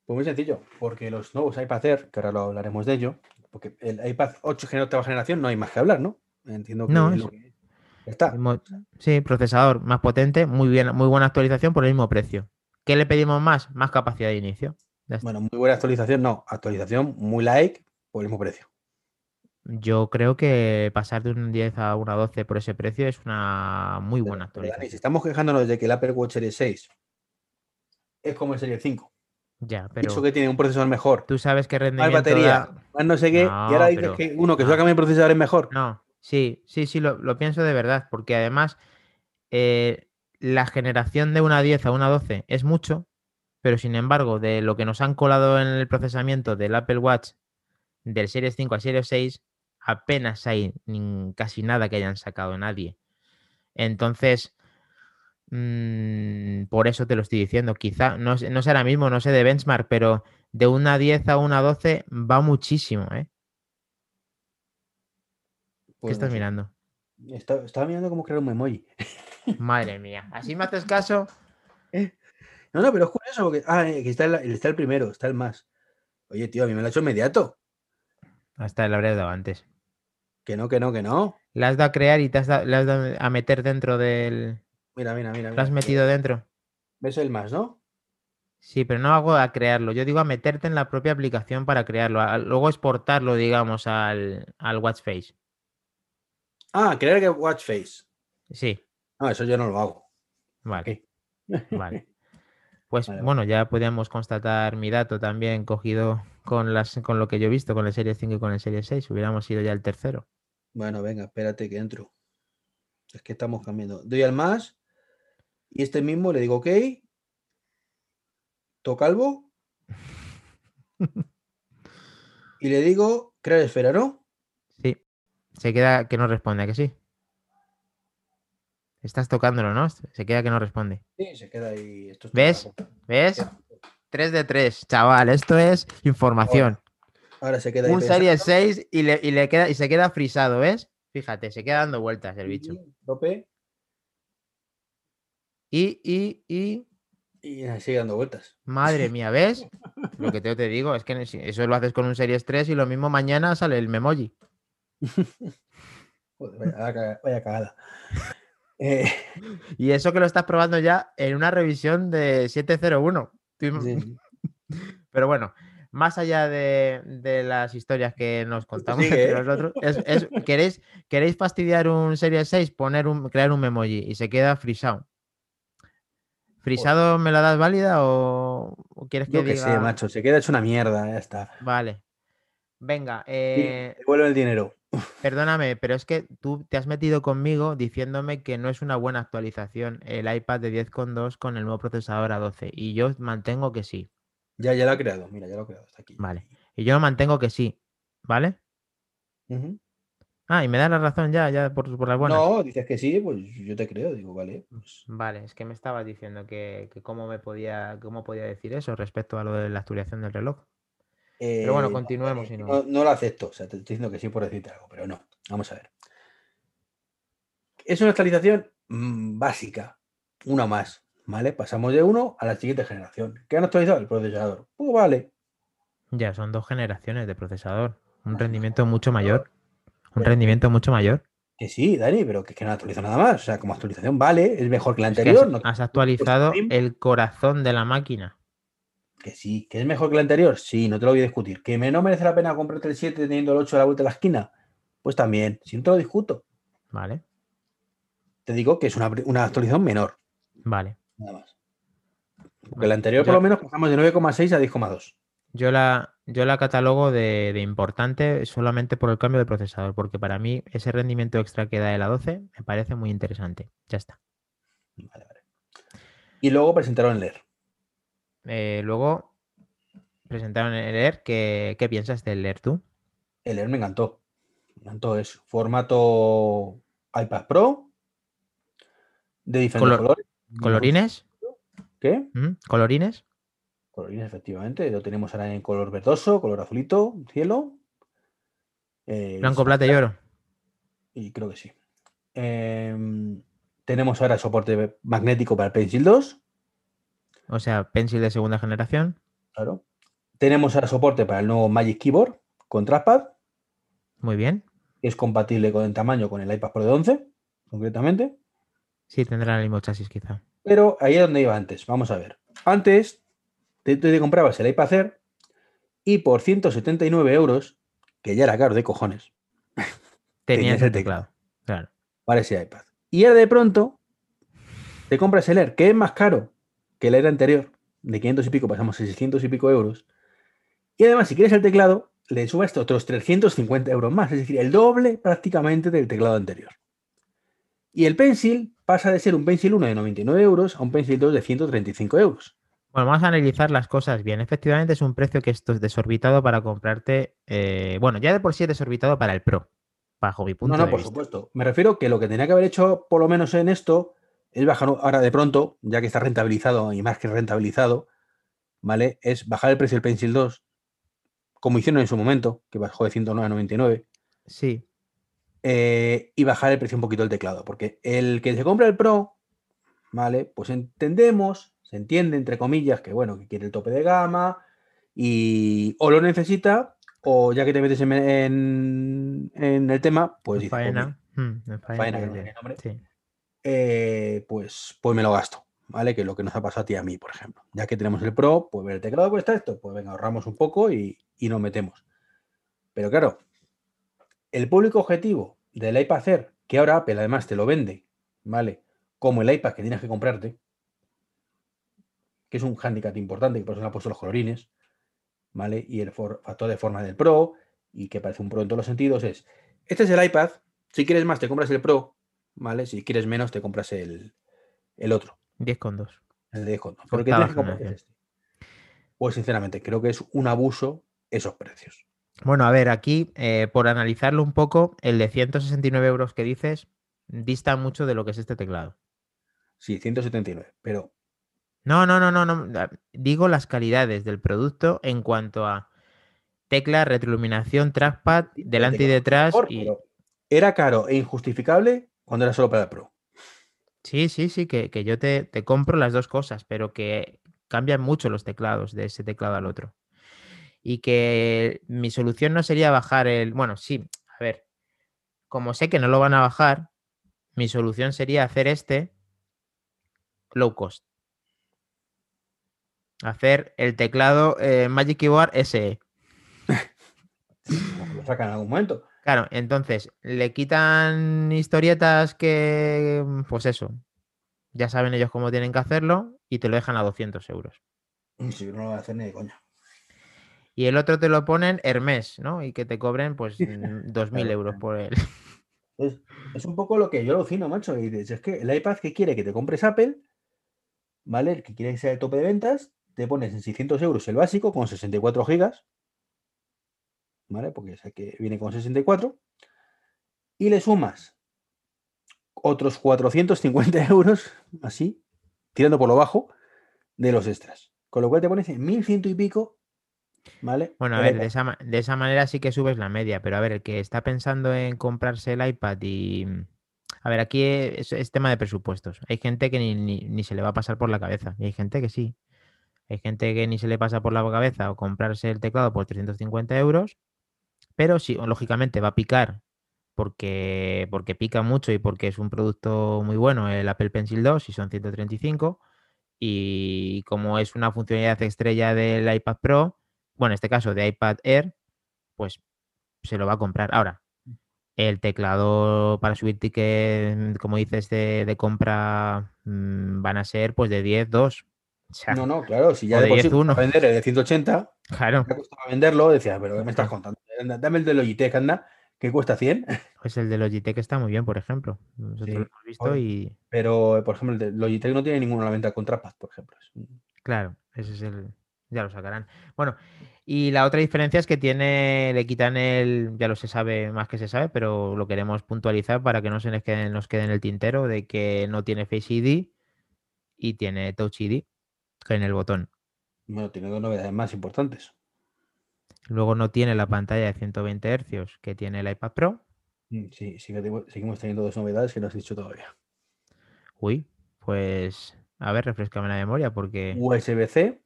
Pues muy sencillo, porque los nuevos iPad Air, que ahora lo hablaremos de ello, porque el iPad 8 gener- octava generación no hay más que hablar, ¿no? Entiendo que No, es lo que está. Sí, procesador más potente, muy bien, muy buena actualización por el mismo precio. ¿Qué le pedimos más? Más capacidad de inicio. Bueno, muy buena actualización, no, actualización muy like por el mismo precio. Yo creo que pasar de un 10 a una 12 por ese precio es una muy buena pero, Dani, si actualización. estamos quejándonos de que el Apple Watch Series 6 es como el Series 5, Ya, pero eso que tiene un procesador mejor, tú sabes más rendimiento batería, da- más no sé qué, y ahora dices pero- que uno que se va a no. cambiar el procesador es mejor. No, sí, sí, sí, lo, lo pienso de verdad, porque además eh, la generación de una 10 a una 12 es mucho, pero sin embargo, de lo que nos han colado en el procesamiento del Apple Watch del Series 5 al Series 6, apenas hay casi nada que hayan sacado nadie. Entonces, mm, por eso te lo estoy diciendo. Quizá, no, sé- no sé ahora mismo, no sé de benchmark, pero de una 10 a una 12 va muchísimo, ¿eh? ¿Qué Pues no estás sé. mirando? Está- estaba mirando cómo crear un memoji. Madre mía. ¿Así me haces caso? No, no, pero es curioso porque. Ah, eh, que está el, está el primero, está el más. Oye, tío, a mí me lo ha hecho inmediato. Hasta le habría dado antes. Que no, que no, que no. Le has dado a crear y te has dado, le has dado a meter dentro del. Mira, mira, mira. ¿Lo has mira, metido dentro? ¿Ves el más, no? Sí, pero no hago a crearlo. Yo digo a meterte en la propia aplicación para crearlo. a- luego exportarlo, digamos, al, al Watch Face. Ah, crear que Watch Face. Sí, No, eso yo no lo hago. vale. Vale. Pues Vale, vale. bueno, ya podemos constatar mi dato también cogido con, las, con lo que yo he visto con el Serie 5 y con el Serie 6. Hubiéramos ido ya el tercero. Bueno, venga, espérate que entro. Es que estamos cambiando. Doy al más y este mismo le digo OK. Toco calvo. y le digo crear esfera, ¿no? Sí. Se queda que no responde, ¿a que sí? Estás tocándolo, ¿no? Se queda que no responde. Sí, se queda ahí. Esto es ¿Ves? ¿Ves? 3 de 3, chaval. Esto es información. Ahora se queda ahí Un serie 6 y, le, y, le queda, y se queda frisado, ¿ves? Fíjate, se queda dando vueltas el bicho. Tope, Y, y, y. y sigue dando vueltas. Madre mía, ¿ves? Lo que te, te digo es que eso lo haces con un Series 3 y lo mismo mañana sale el Memoji. Joder, vaya, vaya caga- vaya cagada. Eh, Y eso que lo estás probando ya en una revisión de 701. Tú im- sí. Pero bueno, más allá de, de las historias que nos contamos sigue, entre ¿eh? nosotros, es- es- ¿queréis, ¿queréis fastidiar un Series 6? Poner un, crear un Memoji y se queda frisado. ¿Frisado me la das válida o, o quieres que Yo que diga? sé, macho, se queda hecho una mierda, ya está. Vale. Venga, Sí, eh, devuelve el dinero. perdóname, pero es que tú te has metido conmigo diciéndome que no es una buena actualización el iPad de 10.2 con el nuevo procesador A12 y yo mantengo que sí. Ya, ya lo ha creado, mira, ya lo ha creado, está aquí. Vale. Y yo mantengo que sí, ¿vale? Ujú. Ah, y me das la razón ya, ya por, por las buenas. No, dices que sí, pues yo te creo, digo, vale. pues, Vale, es que me estabas diciendo que, que cómo me podía, cómo podía decir eso respecto a lo de la actualización del reloj. Pero bueno, eh, continuemos, si no. no, no lo acepto, o sea, te estoy diciendo que sí por decirte algo, pero no. Vamos a ver. Es una actualización mm, básica, una más, ¿vale? Pasamos de uno a la siguiente generación. ¿Qué han actualizado? El procesador. Pues vale. Ya son dos generaciones de procesador. Un rendimiento mucho mayor. Un rendimiento mucho mayor. Que sí, Dani, pero que, es que no actualiza nada más. O sea, como actualización vale, es mejor que la Es que anterior. has, no- has actualizado el corazón de la máquina. Que sí, que es mejor que la anterior, sí, no te lo voy a discutir. ¿Que me no merece la pena comprarte el 7 teniendo el 8 a la vuelta de la esquina? Pues también, si no te lo discuto. Vale, Te digo que es una, una actualización menor, vale. nada más. Porque la anterior, Yo- por lo menos, pasamos de 9,6 a 10,2. Yo la, yo la catalogo de, de importante solamente por el cambio de procesador, porque para mí ese rendimiento extra que da el A12 me parece muy interesante. Ya está. Vale, vale. Y luego presentaron el Air. Eh, luego presentaron el Air. ¿Qué, qué piensas del Air tú? El Air me encantó. Me encantó, es formato iPad Pro, de diferentes Color- colores. ¿Colorines? ¿Qué? ¿Mm? ¿Colorines? Colorines, efectivamente. Lo tenemos ahora en color verdoso, color azulito, cielo. Eh, Blanco, plata y oro. Y creo que sí. Em, tenemos ahora soporte magnético para el Pencil 2. O sea, Pencil de segunda generación. Claro. Tenemos ahora soporte para el nuevo Magic Keyboard con trackpad, Muy bien. es compatible con el tamaño con el iPad Pro de 11, concretamente. Sí, tendrá el mismo chasis quizá. Pero ahí es donde iba antes. Vamos a ver. Antes te, te comprabas el iPad Air y por 179 euros, que ya era caro de cojones, Tenías el teclado. Claro. para ese iPad. Y ahora de pronto te compras el Air, que es más caro que el Air anterior, de 500 y pico pasamos a 600 y pico euros. Y además, si quieres el teclado, le subes otros 350 euros más, es decir, el doble prácticamente del teclado anterior. Y el Pencil pasa de ser un Pencil 1 de 99 euros a un Pencil 2 de 135 euros. Bueno, vamos a analizar las cosas bien. Efectivamente, es un precio que esto es desorbitado para comprarte. eh, bueno, ya de por sí es desorbitado para el Pro, bajo mi punto no, no, de por vista. supuesto. Me refiero que lo que tenía que haber hecho, por lo menos en esto, es bajar ahora de pronto, ya que está rentabilizado y más que rentabilizado, ¿vale? Es bajar el precio del Pencil 2, como hicieron en su momento, que bajó de 109 a 99, Sí, eh, y bajar el precio un poquito del teclado, porque el que se compra el Pro, ¿vale? Pues entendemos, se entiende, entre comillas, que bueno, que quiere el tope de gama y o lo necesita, o ya que te metes en, en- en el tema, pues mira, faena. en faena faena, que no tiene nombre. sí. eh, pues, pues me lo gasto, ¿vale? Que es lo que nos ha pasado a ti y a mí, por ejemplo. Ya que tenemos el Pro, pues el teclado cuesta esto, pues venga, ahorramos un poco y, y nos metemos. Pero claro, el público objetivo del iPad Air, que ahora Apple además te lo vende, ¿vale? Como el iPad que tienes que comprarte, que es un hándicap importante, que por eso le han puesto los colorines, ¿vale? Y el for- factor de forma del Pro, y que parece un Pro en todos los sentidos, es, este es el iPad, si quieres más te compras el Pro, ¿vale? Si quieres menos te compras el, el otro, 10 con 2. el de descuento. Pero el que Octava tienes que comprar este. Pues sinceramente, creo que es un abuso esos precios. Bueno, a ver, aquí, eh, por analizarlo un poco, el de 169 euros que dices, dista mucho de lo que es este teclado. Sí, 179, pero No, no, no, no, no. ah, Digo las calidades del producto en cuanto a tecla, retroiluminación, trackpad, delante y detrás. mejor, y... era caro e injustificable cuando era solo para el Pro. Sí, sí, sí, que, que yo te, te compro las dos cosas, pero que cambian mucho los teclados de ese teclado al otro. Y que mi solución no sería bajar el. Bueno, sí, a ver. Como sé que no lo van a bajar, mi solución sería hacer este low cost. Hacer el teclado eh, Magic Keyboard SE. Lo sacan en algún momento. Claro, entonces le quitan historietas que, pues eso, ya saben ellos cómo tienen que hacerlo y te lo dejan a 200 euros. Si no lo voy a hacer ni de coña. Y el otro te lo ponen Hermes, ¿no? Y que te cobren pues mm, 2.000 Claro, euros por él. Es, es un poco lo que yo alucino, macho. Y dices, es que el iPad que quiere que te compres Apple, ¿vale? El que quiere que sea el tope de ventas, te pones en 600 euros el básico con 64 gigas, ¿vale? Porque es el que viene con 64. Y le sumas otros 450 euros, así, tirando por lo bajo, de los extras. Con lo cual te pones en 1100 y pico, ¿vale? Bueno, a ver, de esa, de esa manera sí que subes la media, pero a ver, el que está pensando en comprarse el iPad y... A ver, aquí es, es tema de presupuestos. Hay gente que ni, ni- ni se le va a pasar por la cabeza y hay gente que sí. Hay gente que ni se le pasa por la cabeza o comprarse el teclado por 350 euros, pero sí, lógicamente va a picar porque, porque pica mucho y porque es un producto muy bueno el Apple Pencil 2 y son 135 y como es una funcionalidad estrella del iPad Pro, bueno, en este caso de iPad Air, pues se lo va a comprar. Ahora, el teclado para subir ticket, como dices, de, de compra mm, van a ser pues de 10, 2. O sea, No, no, claro, si ya de de por sí 10 uno. costaba vender el de 180, claro, me costaba venderlo, decía, pero ¿qué me estás contando? Dame el de Logitech, anda, que cuesta 100. pues el de Logitech está muy bien, por ejemplo. Nosotros Sí, lo hemos visto y Pero, por ejemplo, el de Logitech no tiene ninguna venta con trackpad, por ejemplo. Claro, ese es el. Ya lo sacarán. Bueno, y la otra diferencia es que tiene, le quitan el, ya lo se sabe más que se sabe, pero lo queremos puntualizar para que no se nos quede, nos quede en el tintero de que no tiene Face ID y tiene Touch ID en el botón. Bueno, tiene dos novedades más importantes. Luego no tiene la pantalla de 120 Hz que tiene el iPad Pro. Mm, Sí, sí que tengo- seguimos teniendo dos novedades que no has dicho todavía. Uy, pues a ver, refrescame la memoria porque. USB-C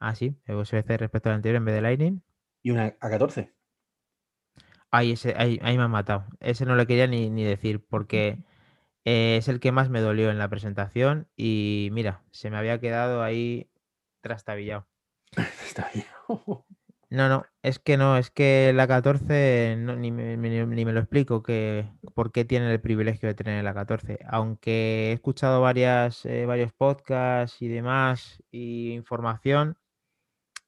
Ah, sí, USB-C respecto al anterior en vez de Lightning. y una A14. Ay, ese, ahí, ahí me han matado. Ese no le quería ni, ni decir porque eh, es el que más me dolió en la presentación y mira, se me había quedado ahí trastabillado. No, no, es que no, es que la 14 no, ni, me, ni- ni me lo explico que por qué tienen el privilegio de tener la 14. Aunque he escuchado varias, eh, varios podcasts y demás y información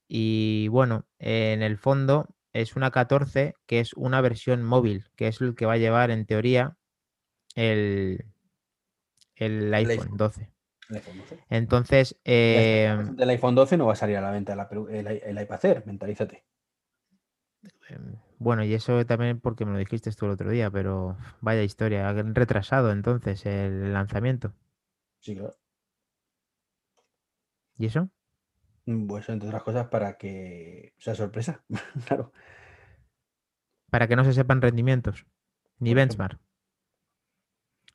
y bueno, en el fondo es una 14 que es una versión móvil, que es el que va a llevar en teoría el, el iPhone iPhone. 12. El iPhone 12. Entonces, eh, del iPhone 12 no va a salir a la venta el, el, el iPad Air, mentalízate. em, bueno, y eso también porque me lo dijiste tú el otro día, pero vaya historia, han retrasado entonces el lanzamiento. Sí, claro. ¿Y eso? Mm, Pues entre otras cosas para que sea sorpresa. claro. Para que no se sepan rendimientos, ni benchmark.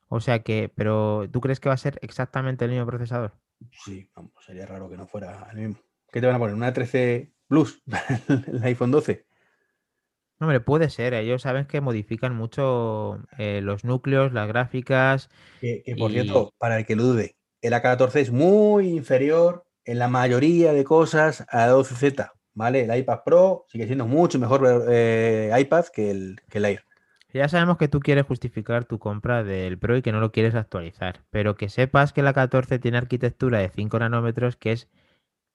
O sea que, pero ¿tú crees que va a ser exactamente el mismo procesador? Sí, vamos, sería raro que no fuera el mismo. ¿Qué te van a poner? ¿Una 13 Plus? ¿El iPhone 12? No, hombre, puede ser. Ellos saben que modifican mucho eh, los núcleos, las gráficas. Que, que, por Y- cierto, para el que lo dude, el AK14 es muy inferior en la mayoría de cosas a 12Z, ¿vale? El iPad Pro sigue siendo mucho mejor eh, iPad que el, que el Air. Ya sabemos que tú quieres justificar tu compra del Pro y que no lo quieres actualizar, pero que sepas que la 14 tiene arquitectura de 5 nanómetros que es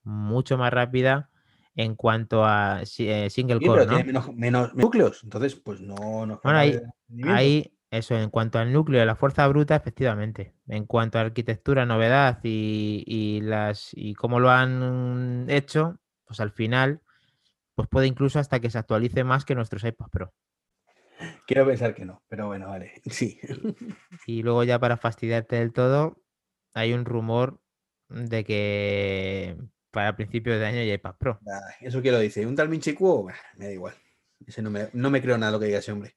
mucho más rápida en cuanto a eh, single Sí, core, pero ¿no? tiene menos, menos núcleos, entonces pues no nos Bueno, ahí- eso, en cuanto al núcleo la fuerza bruta, efectivamente. En cuanto a arquitectura, novedad y, y las y cómo lo han hecho, pues al final, pues puede incluso hasta que se actualice más que nuestros iPad Pro. Quiero pensar que no, pero bueno, vale, sí. Y luego ya para fastidiarte del todo, hay un rumor de que para principios de año ya hay iPad Pro. Eso que lo dice. ¿Un tal Minchicuo? Me da igual. Ese no me, no me creo nada lo que diga ese hombre.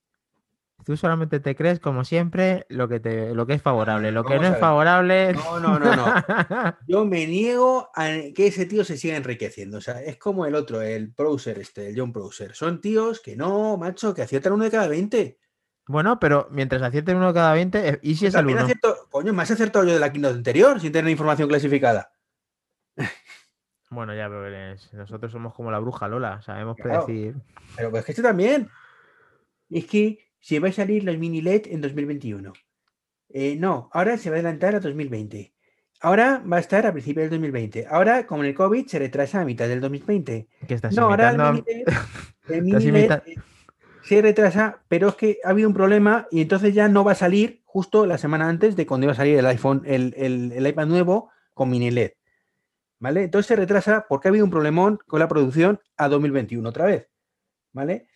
Tú solamente te crees, como siempre, lo que, te, lo que es favorable. Lo que no es favorable. No, no, no, no. Yo me niego a que ese tío se siga enriqueciendo. O sea, es como el otro, el Browser, este, el John Browser. Son tíos que no, macho, que aciertan uno de cada 20. bueno, pero mientras acierten uno cada 20, eh, ¿y si es el uno? acierto- coño, me has acertado yo de la keynote anterior sin tener información clasificada. Bueno, ya, pero nosotros somos como la bruja Lola, sabemos Claro. predecir. Pero pues que este también. Es que se va a salir los mini LED en 2021. Eh, no, ahora se va a adelantar a 2020. Ahora va a estar a principios del 2020. Ahora, como el COVID, se retrasa a mitad del 2020. Que estás No, ahora el mini LED, el Estás mini LED, imita- eh, se retrasa, pero es que ha habido un problema y entonces ya no va a salir justo la semana antes de cuando iba a salir el iPhone, el, el- el iPad nuevo con mini LED. ¿Vale? Entonces se retrasa porque ha habido un problemón con la producción a 2021 otra vez. ¿Vale?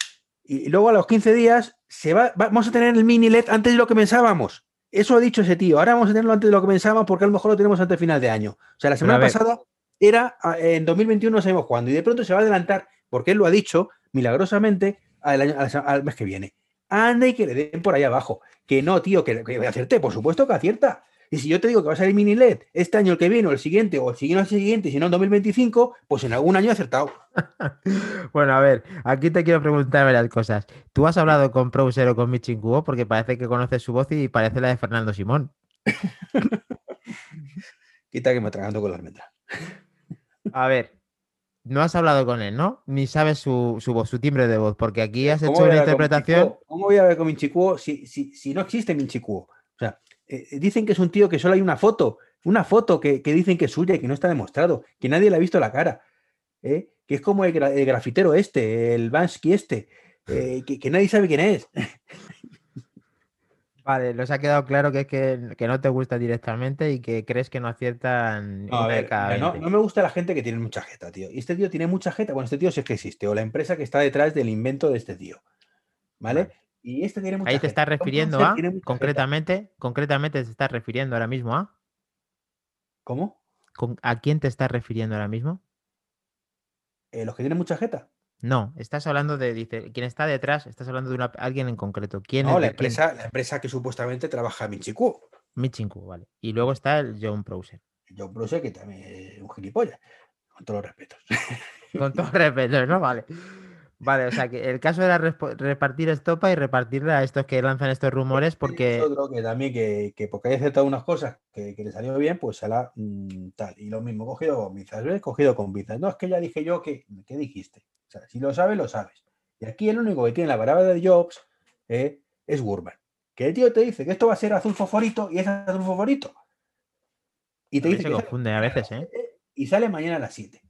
Y, luego a los 15 días se va, va- vamos a tener el mini LED antes de lo que pensábamos. Eso ha dicho ese tío. Ahora vamos a tenerlo antes de lo que pensábamos porque a lo mejor lo tenemos antes de final de año. O sea, la semana pasada era ah, en 2021 no sabemos cuándo y de pronto se va a adelantar porque él lo ha dicho milagrosamente al, año- al- al mes que viene. Anda y que le den por ahí abajo. Que no, tío, que, que acierte. Por supuesto que acierta. Y si yo te digo que va a salir mini LED este año el que viene o el siguiente o el siguiente al siguiente, y si no en 2025, pues en algún año he acertado. Bueno, a ver, aquí te quiero preguntar varias cosas. ¿Tú has hablado con Browser o con Michin Kuo? Porque parece que conoces su voz y parece la de Fernando Simón. Quita que me atraganto con la almendra. A ver, no has hablado con él, ¿no? Ni sabes su, su voz, su timbre de voz, porque aquí has ¿Cómo hecho una interpretación. ¿Cómo voy a ver con Minchicuo si, si, si no existe Minchicuo? Sea, eh, dicen que es un tío que solo hay una foto, una foto que, que dicen que es suya y que no está demostrado, que nadie le ha visto la cara, ¿eh? que es como el, gra- el grafitero este, el Bansky este, eh, que, que nadie sabe quién es. Vale, nos ha quedado claro que es que, que no te gusta directamente y que crees que no aciertan No, a ver, no, 20. no me gusta la gente que tiene mucha jeta, tío. Y este tío tiene mucha jeta. Bueno, este tío sí es que existe, o la empresa que está detrás del invento de este tío. ¿Vale? Vale. Y este tiene mucha Ahí te estás refiriendo Browser a, concretamente, concretamente te estás refiriendo ahora mismo a, ¿Cómo? ¿con- ¿a quién te estás refiriendo ahora mismo? Eh, los que tienen mucha jeta. No, estás hablando de, dice, quién está detrás, estás hablando de una, alguien en concreto. ¿Quién No, es la quién? empresa, la empresa que supuestamente trabaja en Minchiku. Michin Kuo, vale. Y luego está el John Browser. Yo sé que también es un gilipollas, con todos los respetos. Con todo respeto, ¿no? Vale. Vale, o sea que el caso era repartir estopa y repartirla a estos que lanzan estos rumores porque... Otro que también que, que porque haya acertado unas cosas que, que le salió bien, pues se la mm, tal. Y lo mismo, cogido con pinzas, ¿ves? Cogido con pinzas. No, es que ya dije yo que... ¿Qué dijiste? O sea, si lo sabes, lo sabes. Y aquí el único que tiene la palabra de Jobs eh, es Gurman. Que el tío te dice que esto va a ser azul fosforito y es azul fosforito. Y te También dice se que sale confunde a veces, ¿eh? 7 Y sale mañana a las 7.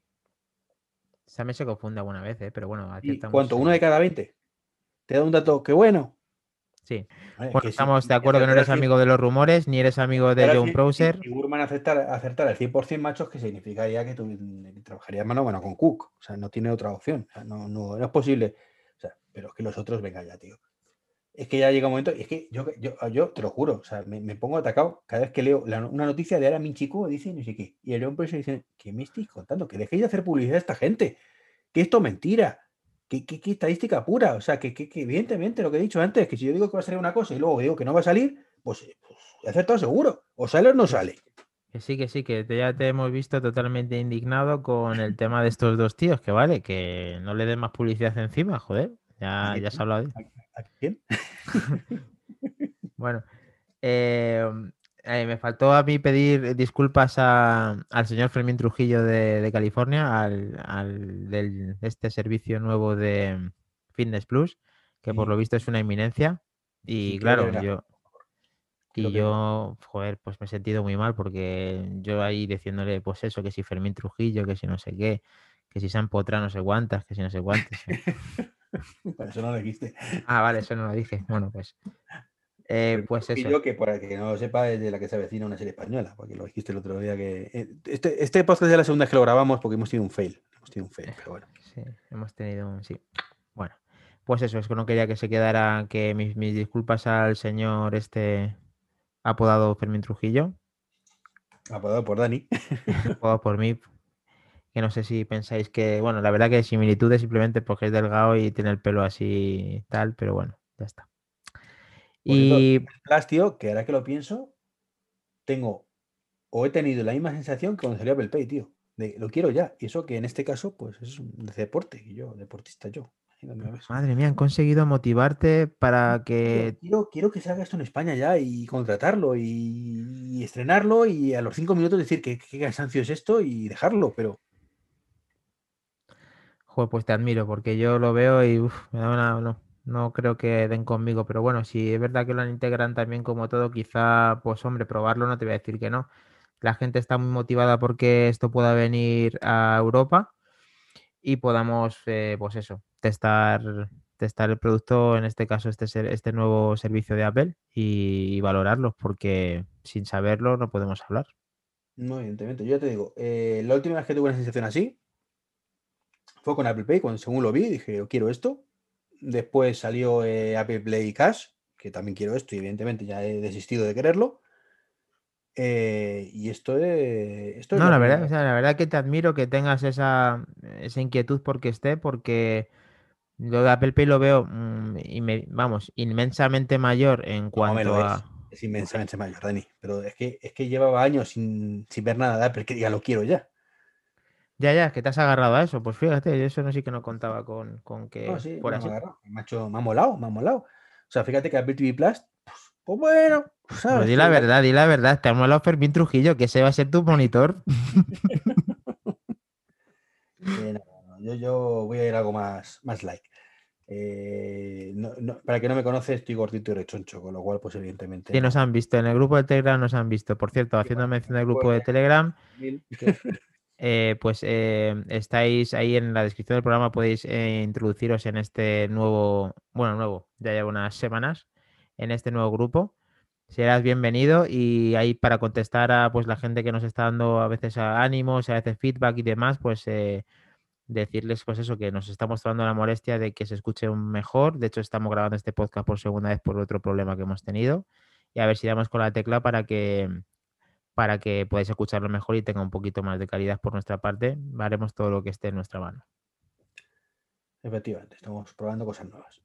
También se confunde alguna vez, ¿eh? Pero bueno, ¿Y cuánto? ¿Uno de cada 20? Te da un dato que bueno. Sí. Vale, Bueno, que sí, estamos de acuerdo que no eres amigo de los rumores, ni eres amigo de John Browser. Si, Gurman acertar, acertar al 100% machos, que significaría que tú trabajarías mano a mano con Cook. O sea, no tiene otra opción. O sea, no, no, no es posible. O sea, pero es que los otros, venga ya, tío. Es que ya llega un momento, y es que yo, yo, yo te lo juro, o sea, me, me pongo atacado cada vez que leo una noticia de ahora Minchiku, dice no sé qué. Y el hombre se dice, ¿qué me estáis contando? Que dejéis de hacer publicidad a esta gente. Que esto es mentira. Que, que- estadística pura. O sea, que, que- evidentemente lo que he dicho antes, que si yo digo que va a salir una cosa y luego digo que no va a salir, pues, eh, pues he acertado seguro. O sale o no sale. Que sí, que sí, que ya te hemos visto totalmente indignado con el tema de estos dos tíos, que vale, que no le den más publicidad encima, joder. Ya, ¿A ya se ha hablado ¿A quién? Bueno, eh, eh, me faltó a mí pedir disculpas a- al señor Fermín Trujillo de, de California, al, al del este servicio nuevo de Fitness Plus, que por Sí. lo visto es una inminencia. Y Sí, claro, yo, y yo, joder, pues me he sentido muy mal porque yo ahí diciéndole, pues eso, que si Fermín Trujillo, que si no sé qué, que si se han empotrado no sé cuántas, que si no sé cuántas. Eso no lo dijiste. Ah, vale, eso no lo dije. Bueno, pues. eh, pues Y eso. yo que para que no lo sepa es de la que se avecina una serie española, porque lo dijiste el otro día que... eh, Este, este podcast es la segunda vez que lo grabamos porque hemos tenido un fail. Hemos tenido un fail, pero bueno. Sí, hemos tenido un. Sí. Bueno, Pues eso, es que no quería que se quedara, que mis, mis disculpas al señor este apodado Fermín Trujillo, Apodado por Dani. apodado por mí, que no sé si pensáis que, bueno, la verdad que similitudes simplemente porque es delgado y tiene el pelo así tal, pero bueno, ya está. Y Plus, tío, que ahora que lo pienso, tengo o he tenido la misma sensación que cuando salió Apple Pay, tío. De, lo quiero ya. Y eso que en este caso, pues es un de deporte. Y yo, deportista yo. Madre mía, han conseguido motivarte para que quiero, quiero que se haga esto en España ya y contratarlo y, y estrenarlo y a los cinco minutos decir que qué cansancio es esto y dejarlo, pero Joder, pues te admiro, porque yo lo veo y uf, una- no, no creo que den conmigo, pero bueno, si es verdad que lo integran también como todo, quizá, pues hombre, probarlo no te voy a decir que no. La gente está muy motivada porque esto pueda venir a Europa y podamos, eh, pues eso, testar, testar el producto, en este caso este, ser- este nuevo servicio de Apple y, valorarlo, porque sin saberlo no podemos hablar. no, evidentemente. Yo te digo, eh, la última vez que tuve una sensación así fue con Apple Pay, cuando según lo vi, dije, yo quiero esto. Después salió eh, Apple Play Cash, que también quiero esto y evidentemente ya he desistido de quererlo. Eh, y esto es, esto es No, la verdad, o sea, la verdad que te admiro que tengas esa, esa inquietud porque esté, porque yo de Apple Pay lo veo, mm, inme- vamos, inmensamente mayor en No me cuanto lo es. a... Es inmensamente mayor, Dani. Pero es que, es que llevaba años sin, sin ver nada de Apple que diga lo quiero ya. Ya, ya, que te has agarrado a eso. Pues fíjate, yo eso no sí que no contaba con, con No, que sí, fuera me ha así. Me ha, hecho- me ha molado, me ha molado. O sea, fíjate que Apple TV Plus, pues, pues bueno, Pues ¿sabes? di la verdad, di la verdad. Te ha molado Fermín Trujillo, que ese va a ser tu monitor. Eh, no, no, yo, yo voy a ir a algo más, más like. Eh, no- no- para que no me conoce, estoy gordito y rechoncho, con lo cual, pues evidentemente. Sí, nos no. han visto. En el grupo de Telegram nos han visto. Por cierto, haciendo mención del pues, grupo de eh, Telegram. eh, pues eh, estáis ahí en la descripción del programa, podéis eh, introduciros en este nuevo, bueno, nuevo, ya lleva unas semanas, en este nuevo grupo. Serás bienvenido y ahí para contestar a pues la gente que nos está dando a veces ánimos, a veces feedback y demás, pues decirles pues eso, que nos estamos tomando la molestia de que se escuche mejor. De hecho, estamos grabando este podcast por segunda vez por otro problema que hemos tenido. Y a ver si damos con la tecla para que para que podáis escucharlo mejor y tenga un poquito más de calidad por nuestra parte. Haremos todo lo que esté en nuestra mano. Efectivamente, estamos probando cosas nuevas.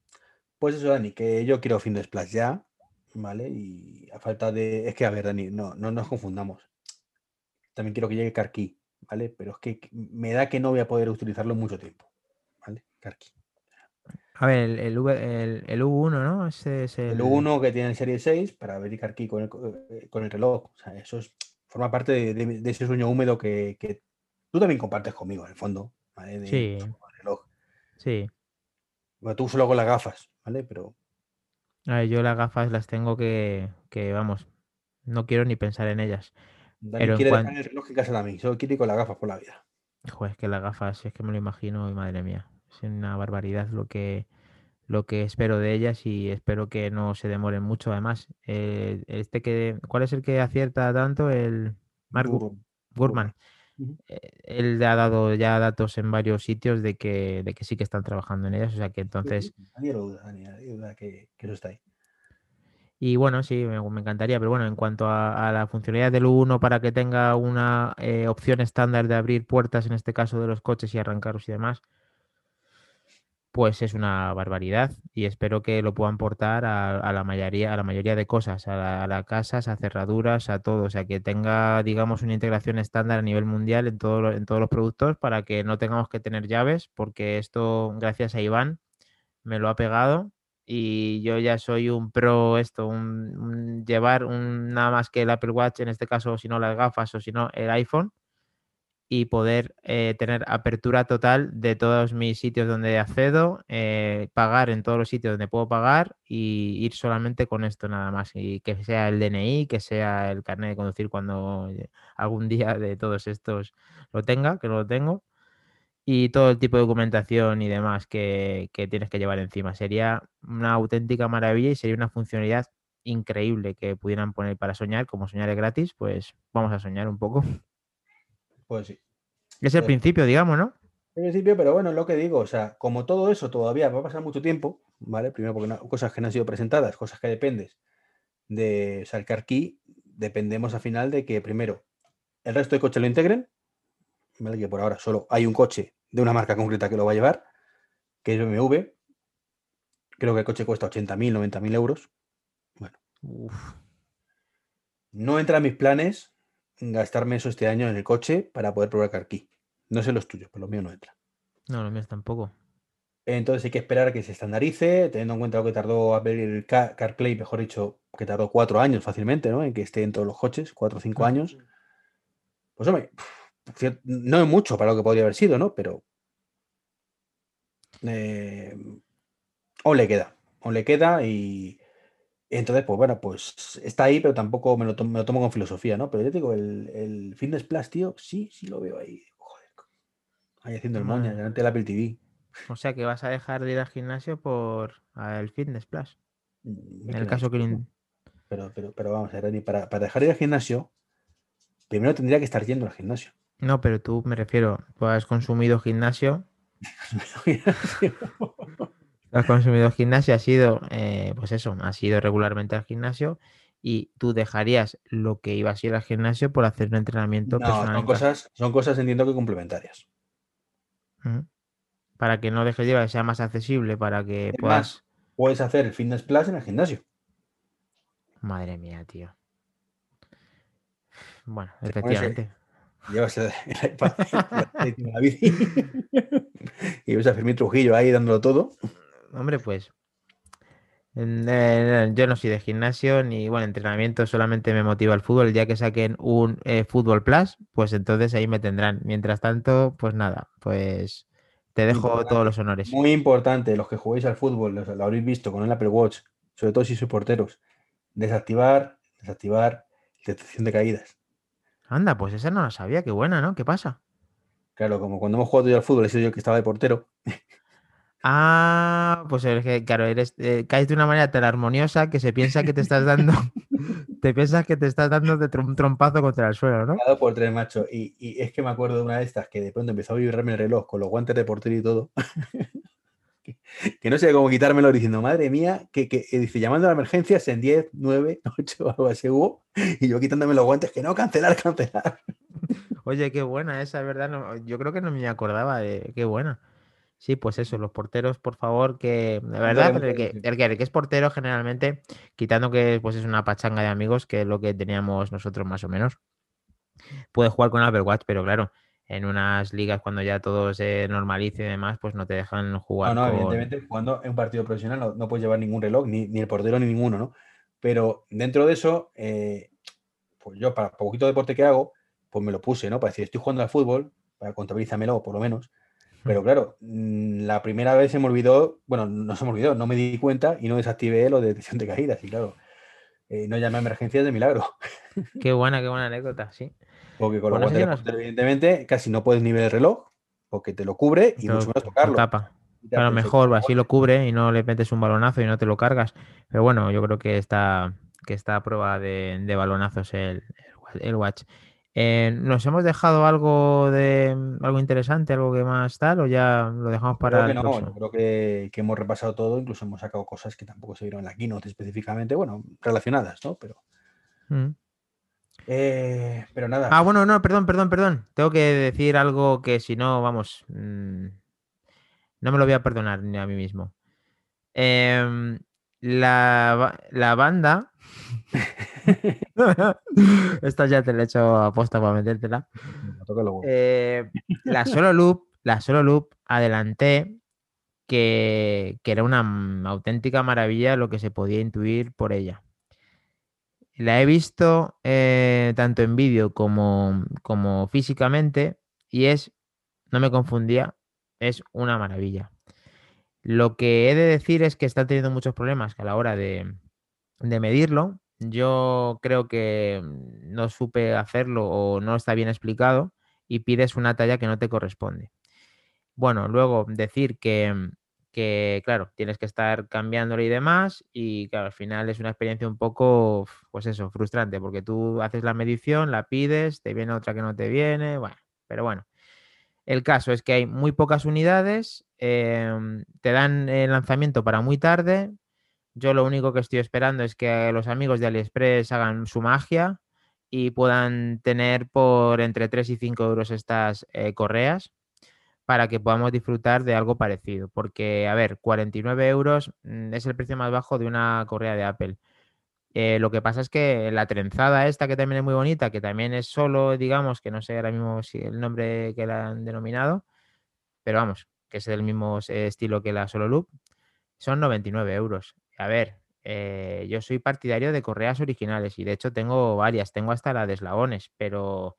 Pues eso, Dani, que yo quiero fin de Splash ya, ¿vale? Y a falta de. Es que, a ver, Dani, no, no nos confundamos. También quiero que llegue Carkey, ¿vale? Pero es que me da que no voy a poder utilizarlo mucho tiempo, ¿vale? Carkey. A ver, el, el, el- el U1, ¿no? Ese es el... El 1 que tiene el Serie 6 para ver Carkey con el, eh, con el reloj. O sea, eso es, forma parte de, de- de ese sueño húmedo que, que tú también compartes conmigo, en el fondo, ¿vale? De- Sí. el reloj. Sí. Bueno, tú solo con las gafas, ¿vale? Pero A ver, yo las gafas las tengo que, que, vamos, no quiero ni pensar en ellas. Dani Pero en quiere dejar el reloj en casa también, solo quiere ir con las gafas por la vida. Joder, es que las gafas, es que me lo imagino y madre mía, es una barbaridad lo que, lo que espero de ellas y espero que no se demoren mucho. Además, eh, este que, ¿cuál es el que acierta tanto? El Mark Gu- Gurman. Gurman. Ujú. Eh, Él ha dado ya datos en varios sitios de que, de que sí que están trabajando en ellas, o sea que entonces, Nadie lo duda, nadie duda que, que eso está ahí. y bueno, sí, me, me encantaría, pero bueno, en cuanto a, a la funcionalidad del U1 para que tenga una eh, opción estándar de abrir puertas, en este caso de los coches y arrancarlos y demás, pues es una barbaridad y espero que lo puedan portar a, la mayoría, a la mayoría de cosas, a, la- las casas, a cerraduras, a todo, o sea que tenga, digamos, una integración estándar a nivel mundial en, todo en todos los productos para que no tengamos que tener llaves, porque esto, gracias a Iván, me lo ha pegado y yo ya soy un pro esto, un, un llevar un, nada más que el Apple Watch, en este caso, si no las gafas o si no el iPhone y poder eh, tener apertura total de todos mis sitios donde accedo, eh, pagar en todos los sitios donde puedo pagar y ir solamente con esto nada más. Y que sea el DNI, que sea el carnet de conducir cuando eh, algún día de todos estos lo tenga, que no lo tengo. Y todo el tipo de documentación y demás que, que tienes que llevar encima. Sería una auténtica maravilla y sería una funcionalidad increíble que pudieran poner para soñar. Como soñar es gratis, pues vamos a soñar un poco. Pues sí. Es el Sí. principio, digamos, ¿no? En principio, pero bueno, es lo que digo, o sea, como todo eso todavía va a pasar mucho tiempo, ¿vale? Primero porque no- cosas que no han sido presentadas, cosas que dependes de, o sea, el car key, dependemos al final de que primero el resto de coches lo integren, ¿vale? Que por ahora solo hay un coche de una marca concreta que lo va a llevar, que es BMW. Creo que el coche cuesta 80.000, 90.000 euros. Uf, No entra en mis planes gastarme eso este año en el coche para poder probar key. No sé los tuyos, pero los míos no entra. no, los míos tampoco. Entonces hay que esperar a que se estandarice, teniendo en cuenta lo que tardó Apple el Ca- CarPlay, mejor dicho, que tardó cuatro años fácilmente, ¿no? En que esté en todos los coches, cuatro o cinco Mm. años. Pues hombre, no es mucho para lo que podría haber sido, ¿no? Pero eh, aún le queda, aún le queda y entonces, pues bueno, pues está ahí, pero tampoco me lo, tomo, me lo tomo con filosofía, ¿no? Pero yo te digo, el, el Fitness Plus, tío, sí, sí lo veo ahí, joder, ahí haciendo el moña delante del Apple TV. O sea que vas a dejar de ir al gimnasio por el Fitness Plus. Mm, En el caso que... Pero, pero, pero vamos Dani, para, para dejar de ir al gimnasio, primero tendría que estar yendo al gimnasio. No, pero tú me refiero, tú has consumido gimnasio, has consumido gimnasio, has ido, eh, pues eso, has ido regularmente al gimnasio y tú dejarías lo que ibas a ir al gimnasio por hacer un entrenamiento No, personal son cosas, son cosas, entiendo que complementarias. Para que no dejes de que sea más accesible, para que Es puedas... más, puedes hacer el Fitness Plus en el gimnasio. Madre mía, tío. Bueno, el- efectivamente. Llevas el, el iPad y la bici y ves a Fermín Trujillo ahí dándolo todo. Hombre, pues. eh, yo no soy de gimnasio ni, bueno, entrenamiento, solamente me motiva el fútbol. El día que saquen un eh, Fútbol Plus, pues entonces ahí me tendrán. Mientras tanto, pues nada, pues te dejo Importante, todos los honores. Muy importante, los que juguéis al fútbol, los- lo habréis visto con el Apple Watch, sobre todo si sois porteros, desactivar, desactivar detección de caídas. Anda, pues esa no la sabía, qué buena, ¿no? ¿Qué pasa? Claro, como cuando hemos jugado yo al fútbol, he sido yo el que estaba de portero. Ah, pues es que, claro, eres, eh, caes de una manera tan armoniosa que se piensa que te estás dando, te piensas que te estás dando de un trompazo contra el suelo, ¿no? Dado por tres, macho. Y, y es que me acuerdo de una de estas que de pronto empezó a vibrarme el reloj con los guantes de portero y todo. que, que no sé cómo quitármelo diciendo, madre mía, que, que y dice, llamando a la emergencias en 10, 9, 8, algo así hubo. Y yo quitándome los guantes, que no, cancelar, cancelar. Oye, qué buena esa, ¿verdad? No, yo creo que no me acordaba de qué buena. Sí, pues eso, los porteros, por favor, que de verdad, pero el que, el que, el que es portero generalmente, quitando que pues es una pachanga de amigos, que es lo que teníamos nosotros más o menos, puede jugar con Apple Watch, pero claro, en unas ligas cuando ya todo se normalice y demás, pues no te dejan No, jugar no, con... evidentemente, jugando en un partido profesional no, no puedes llevar ningún reloj, ni, ni el portero ni ninguno, ¿no? Pero dentro de eso, eh, pues yo para poquito deporte que hago, pues me lo puse, ¿no? Para decir, estoy jugando al fútbol, para contabilízamelo por lo menos. Pero claro, mm, la primera vez se me olvidó, bueno, no se me olvidó, no me di cuenta y no desactivé lo de detección de caídas. Y claro, eh, no llamé a emergencias de milagro. Qué buena, qué buena anécdota, sí. Porque con Pues los no guantes evidentemente, casi no puedes ni ver el reloj, porque te lo cubre y Pero mucho menos tocarlo. tapa. Ese mejor, así lo cubre y no le metes un balonazo y no te lo cargas. Pero bueno, yo creo que está, que está a prueba de, de balonazos el, el Watch. Eh, ¿Nos hemos dejado algo de algo interesante, algo que más tal, o ya lo dejamos para Creo que el no, yo creo que, que hemos repasado todo, incluso hemos sacado cosas que tampoco se vieron en la keynote específicamente, bueno, relacionadas, ¿no? Pero, Mm. eh, pero nada, Ah, bueno, no, perdón, perdón, perdón. Tengo que decir algo que si no, vamos, mm, no me lo voy a perdonar ni a mí mismo. Em, la, la banda. Esta ya te la he hecho a posta para metértela. Eh, la solo loop, la solo loop, adelanté que, que era una auténtica maravilla lo que se podía intuir por ella. La he visto eh, tanto en vídeo como, como físicamente y es, no me confundía, es una maravilla. Lo que he de decir es que está teniendo muchos problemas a la hora de, de medirlo. Yo creo que mm, no supe hacerlo o no está bien explicado y pides una talla que no te corresponde. Bueno, luego decir que, mm, que, claro, tienes que estar cambiándolo y demás y claro, al final es una experiencia un poco, pues eso, frustrante porque tú haces la medición, la pides, te viene otra que no te viene, bueno, pero bueno. El caso es que hay muy pocas unidades, em, te dan el lanzamiento para muy tarde. Yo lo único que estoy esperando es que los amigos de AliExpress hagan su magia y puedan tener por entre 3 y 5 euros estas eh, correas para que podamos disfrutar de algo parecido. Porque, a ver, 49 euros mm, es el precio más bajo de una correa de Apple. Eh, lo que pasa es que la trenzada esta, que también es muy bonita, que también es solo, digamos, que no sé ahora mismo si el nombre que la han denominado, pero vamos, que es del mismo estilo que la Solo Loop, son 99 euros. A ver, eh, yo soy partidario de correas originales y de hecho tengo varias, tengo hasta la de eslabones, pero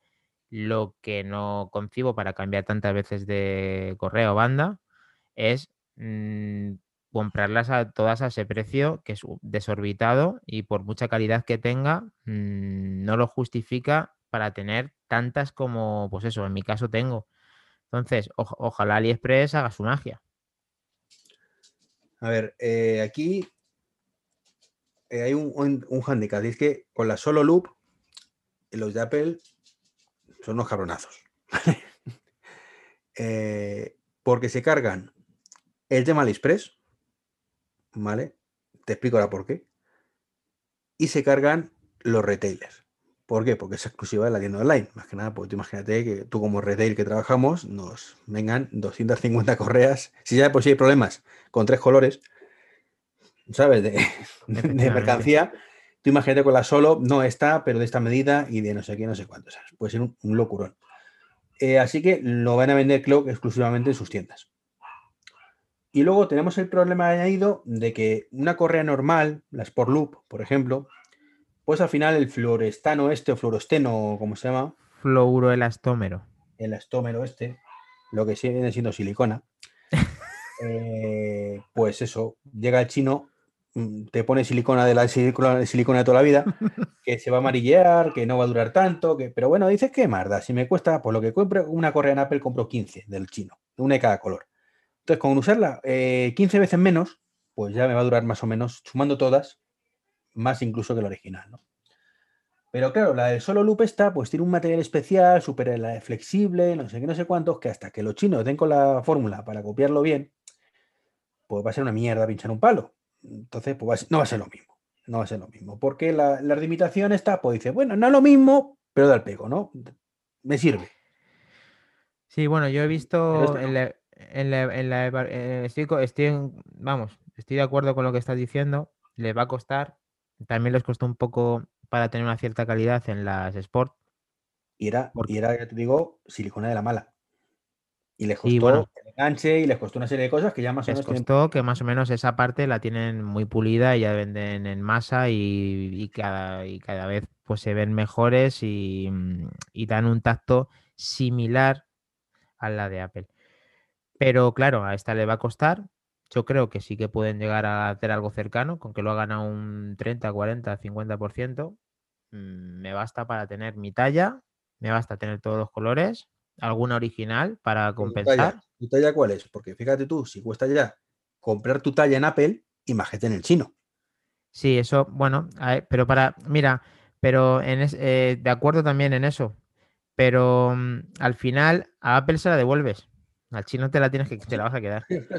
lo que no concibo para cambiar tantas veces de correo o banda es mm, comprarlas a todas a ese precio que es desorbitado y por mucha calidad que tenga, mm, no lo justifica para tener tantas como, pues eso, en mi caso tengo. Entonces, ojalá AliExpress haga su magia. A ver, eh, aquí eh, hay un, un, handicap, es que con la solo loop, los de Apple son unos cabronazos. Eh, porque se cargan el tema AliExpress, ¿vale? Te explico ahora por qué. Y se cargan los retailers. ¿Por qué? Porque es exclusiva de la tienda online. Más que nada, pues tú imagínate que tú como retail que trabajamos nos vengan 250 correas. Si ya de por sí hay problemas con tres colores, ¿sabes? De, mercancía. Tú imagínate con la solo, no está, pero de esta medida y de no sé qué, no sé cuánto. Puede ser un, locurón. Eh, así que lo van a vender, creo, exclusivamente en sus tiendas. Y luego tenemos el problema añadido de que una correa normal, la Sport Loop, por ejemplo, pues al final el fluorestano este o fluoresteno, como se llama? Fluoroelastómero. Elastómero este, lo que viene siendo silicona. Eh, pues eso, llega el chino, mm, te pone silicona de la silicona, de toda la vida, que se va a amarillear, que no va a durar tanto, que, pero bueno, dices que marda, si me cuesta, por lo que compro una correa en Apple, compro 15 del chino, una de cada color. Entonces, con usarla 15 eh, veces menos, pues ya me va a durar más o menos, sumando todas, más incluso que la original, ¿no? Pero claro, la del solo loop esta, pues tiene un material especial, súper flexible, no sé qué, no sé cuántos, que hasta que los chinos den con la fórmula para copiarlo bien, pues va a ser una mierda pinchar un palo. Entonces, pues no va a ser lo mismo. No va a ser lo mismo. Porque la, la limitación está, pues dice, bueno, no es lo mismo, pero da el pego, ¿no? Me sirve. Sí, bueno, yo he visto en la, eh, estoy, vamos, estoy de acuerdo con lo que estás diciendo. Le va a costar. También les costó un poco para tener una cierta calidad en las Sport. Y era, y era ya te digo, silicona de la mala. Y les costó el enganche y les costó una serie de cosas que ya más o menos. Les costó que más o menos esa parte la tienen muy pulida y ya venden en masa y, cada, y cada vez pues se ven mejores y, y dan un tacto similar a la de Apple. Pero claro, a esta le va a costar. Yo creo que sí que pueden llegar a hacer algo cercano, con que lo hagan a un 30, 40, 50%. Me basta para tener mi talla, me basta tener todos los colores, alguna original para compensar. ¿Tu talla, cuál es? Porque fíjate tú, si cuesta ya comprar tu talla en Apple, imagínate en el chino. Sí, eso, bueno, pero para, mira, pero en eh, de acuerdo también en eso, pero mm, al final a Apple se la devuelves. Al chino te la tienes que te la vas a quedar.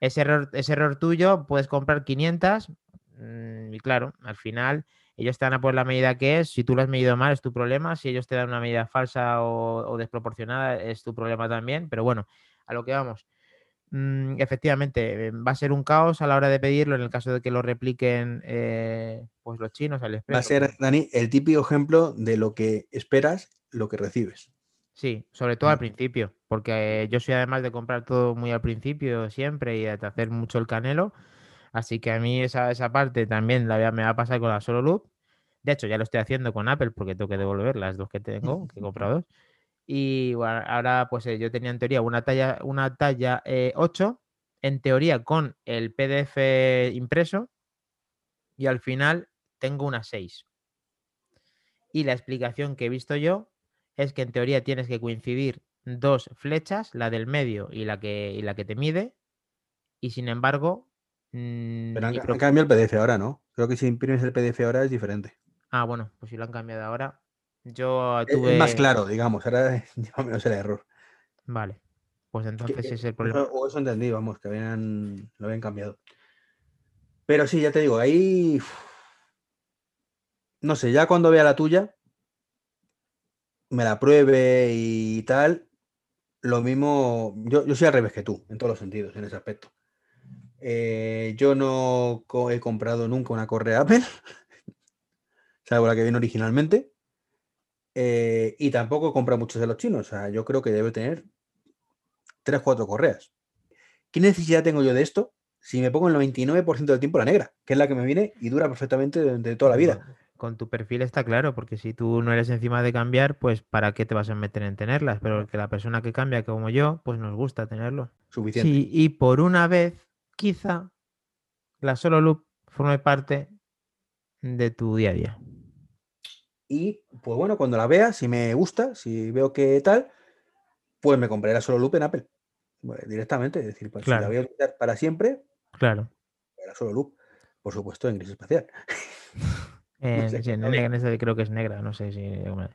Ese error, ese error tuyo, puedes comprar 500 mm, y claro, al final ellos te dan a por la medida que es. Si tú lo has medido mal, es tu problema. Si ellos te dan una medida falsa o, desproporcionada, es tu problema también. Pero bueno, a lo que vamos. Mm, efectivamente, eh, va a ser un caos a la hora de pedirlo en el caso de que lo repliquen eh, pues los chinos al Va a ser, Dani, el típico ejemplo de lo que esperas, lo que recibes. Sí, sobre todo al principio, porque yo soy además de comprar todo muy al principio siempre y de hacer mucho el canelo, así que a mí esa, esa parte también la, me va a pasar con la Solo Loop. De hecho, ya lo estoy haciendo con Apple porque tengo que devolver las dos que tengo, que he comprado dos. Y bueno, ahora pues eh, yo tenía en teoría una talla, una talla 8, eh, en teoría con el PDF impreso, y al final tengo una 6. Y la explicación que he visto yo es que en teoría tienes que coincidir dos flechas, la del medio y la que, y la que te mide, y sin embargo... Mm, Pero han, cambiado el PDF ahora, ¿no? Creo que si imprimes el PDF ahora es diferente. Ah, bueno, pues si lo han cambiado ahora. Yo Es- tuve. Es más claro, digamos, ahora lleva menos el error. Vale. Pues entonces que- ese es el problema. O eso entendí, vamos, que habían, lo habían cambiado. Pero sí, ya te digo, ahí. No sé, ya cuando vea la tuya, me la pruebe y tal, lo mismo. Yo, yo soy al revés que tú, en todos los sentidos, en ese aspecto. Eh, yo no he comprado nunca una correa Apple, salvo la que viene originalmente. eh, y tampoco he comprado muchos de los chinos. O sea, yo creo que debe tener 3, 4 correas. ¿Qué necesidad tengo yo de esto si me pongo el 99% del tiempo la negra, que es la que me viene y dura perfectamente durante toda la vida? Con- tu perfil está claro, porque si tú no eres encima de cambiar, pues ¿para qué te vas a meter en tenerlas? Pero que la persona que cambia como yo, pues nos gusta tenerlo. Suficiente. Sí, y por una vez, quizá la solo loop forme parte de tu día a día. Y pues bueno, cuando la vea, si me gusta, si veo que tal, pues me compraré la solo loop en Apple. Bueno, directamente, es decir, pues si la voy a utilizar para siempre, Claro. la solo loop. Por supuesto, en gris espacial. Sé, sí, a ver. negra, creo que es negra, no sé si. bueno,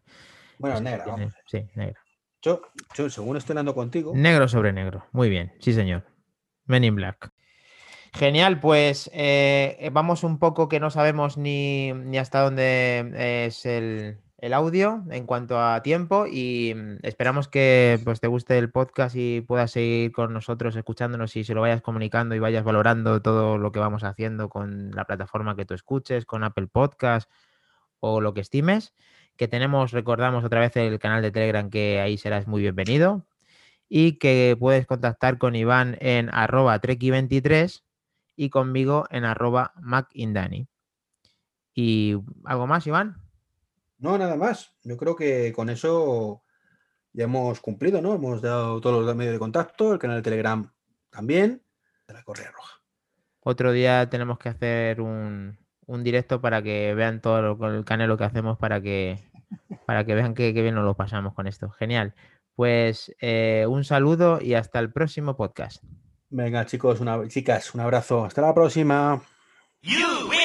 no sé negra, vamos. Sí, negra. Yo, yo, según estoy hablando contigo, Negro sobre negro. Muy bien, sí, señor. Men in Black. Genial, pues eh, eh, vamos un poco que no sabemos ni, ni hasta dónde es el, el audio en cuanto a tiempo y mm, esperamos que pues, te guste el podcast y puedas seguir con nosotros escuchándonos y se lo vayas comunicando y vayas valorando todo lo que vamos haciendo con la plataforma que tú escuches, con Apple Podcast o lo que estimes. Que tenemos, recordamos otra vez el canal de Telegram que ahí serás muy bienvenido y que puedes contactar con Iván en arroba treki23 y conmigo en arroba macindani. ¿Y algo más, Iván? No, nada más. Yo creo que con eso ya hemos cumplido, ¿no? Hemos dado todos los medios de contacto, el canal de Telegram también, de la Correa Roja. Otro día tenemos que hacer un, un directo para que vean todo lo, con el canelo que hacemos para que, para que vean que, que bien nos lo pasamos con esto. Genial. Pues eh, un saludo y hasta el próximo podcast. Venga, chicos, una, chicas, un abrazo. Hasta la próxima. You win!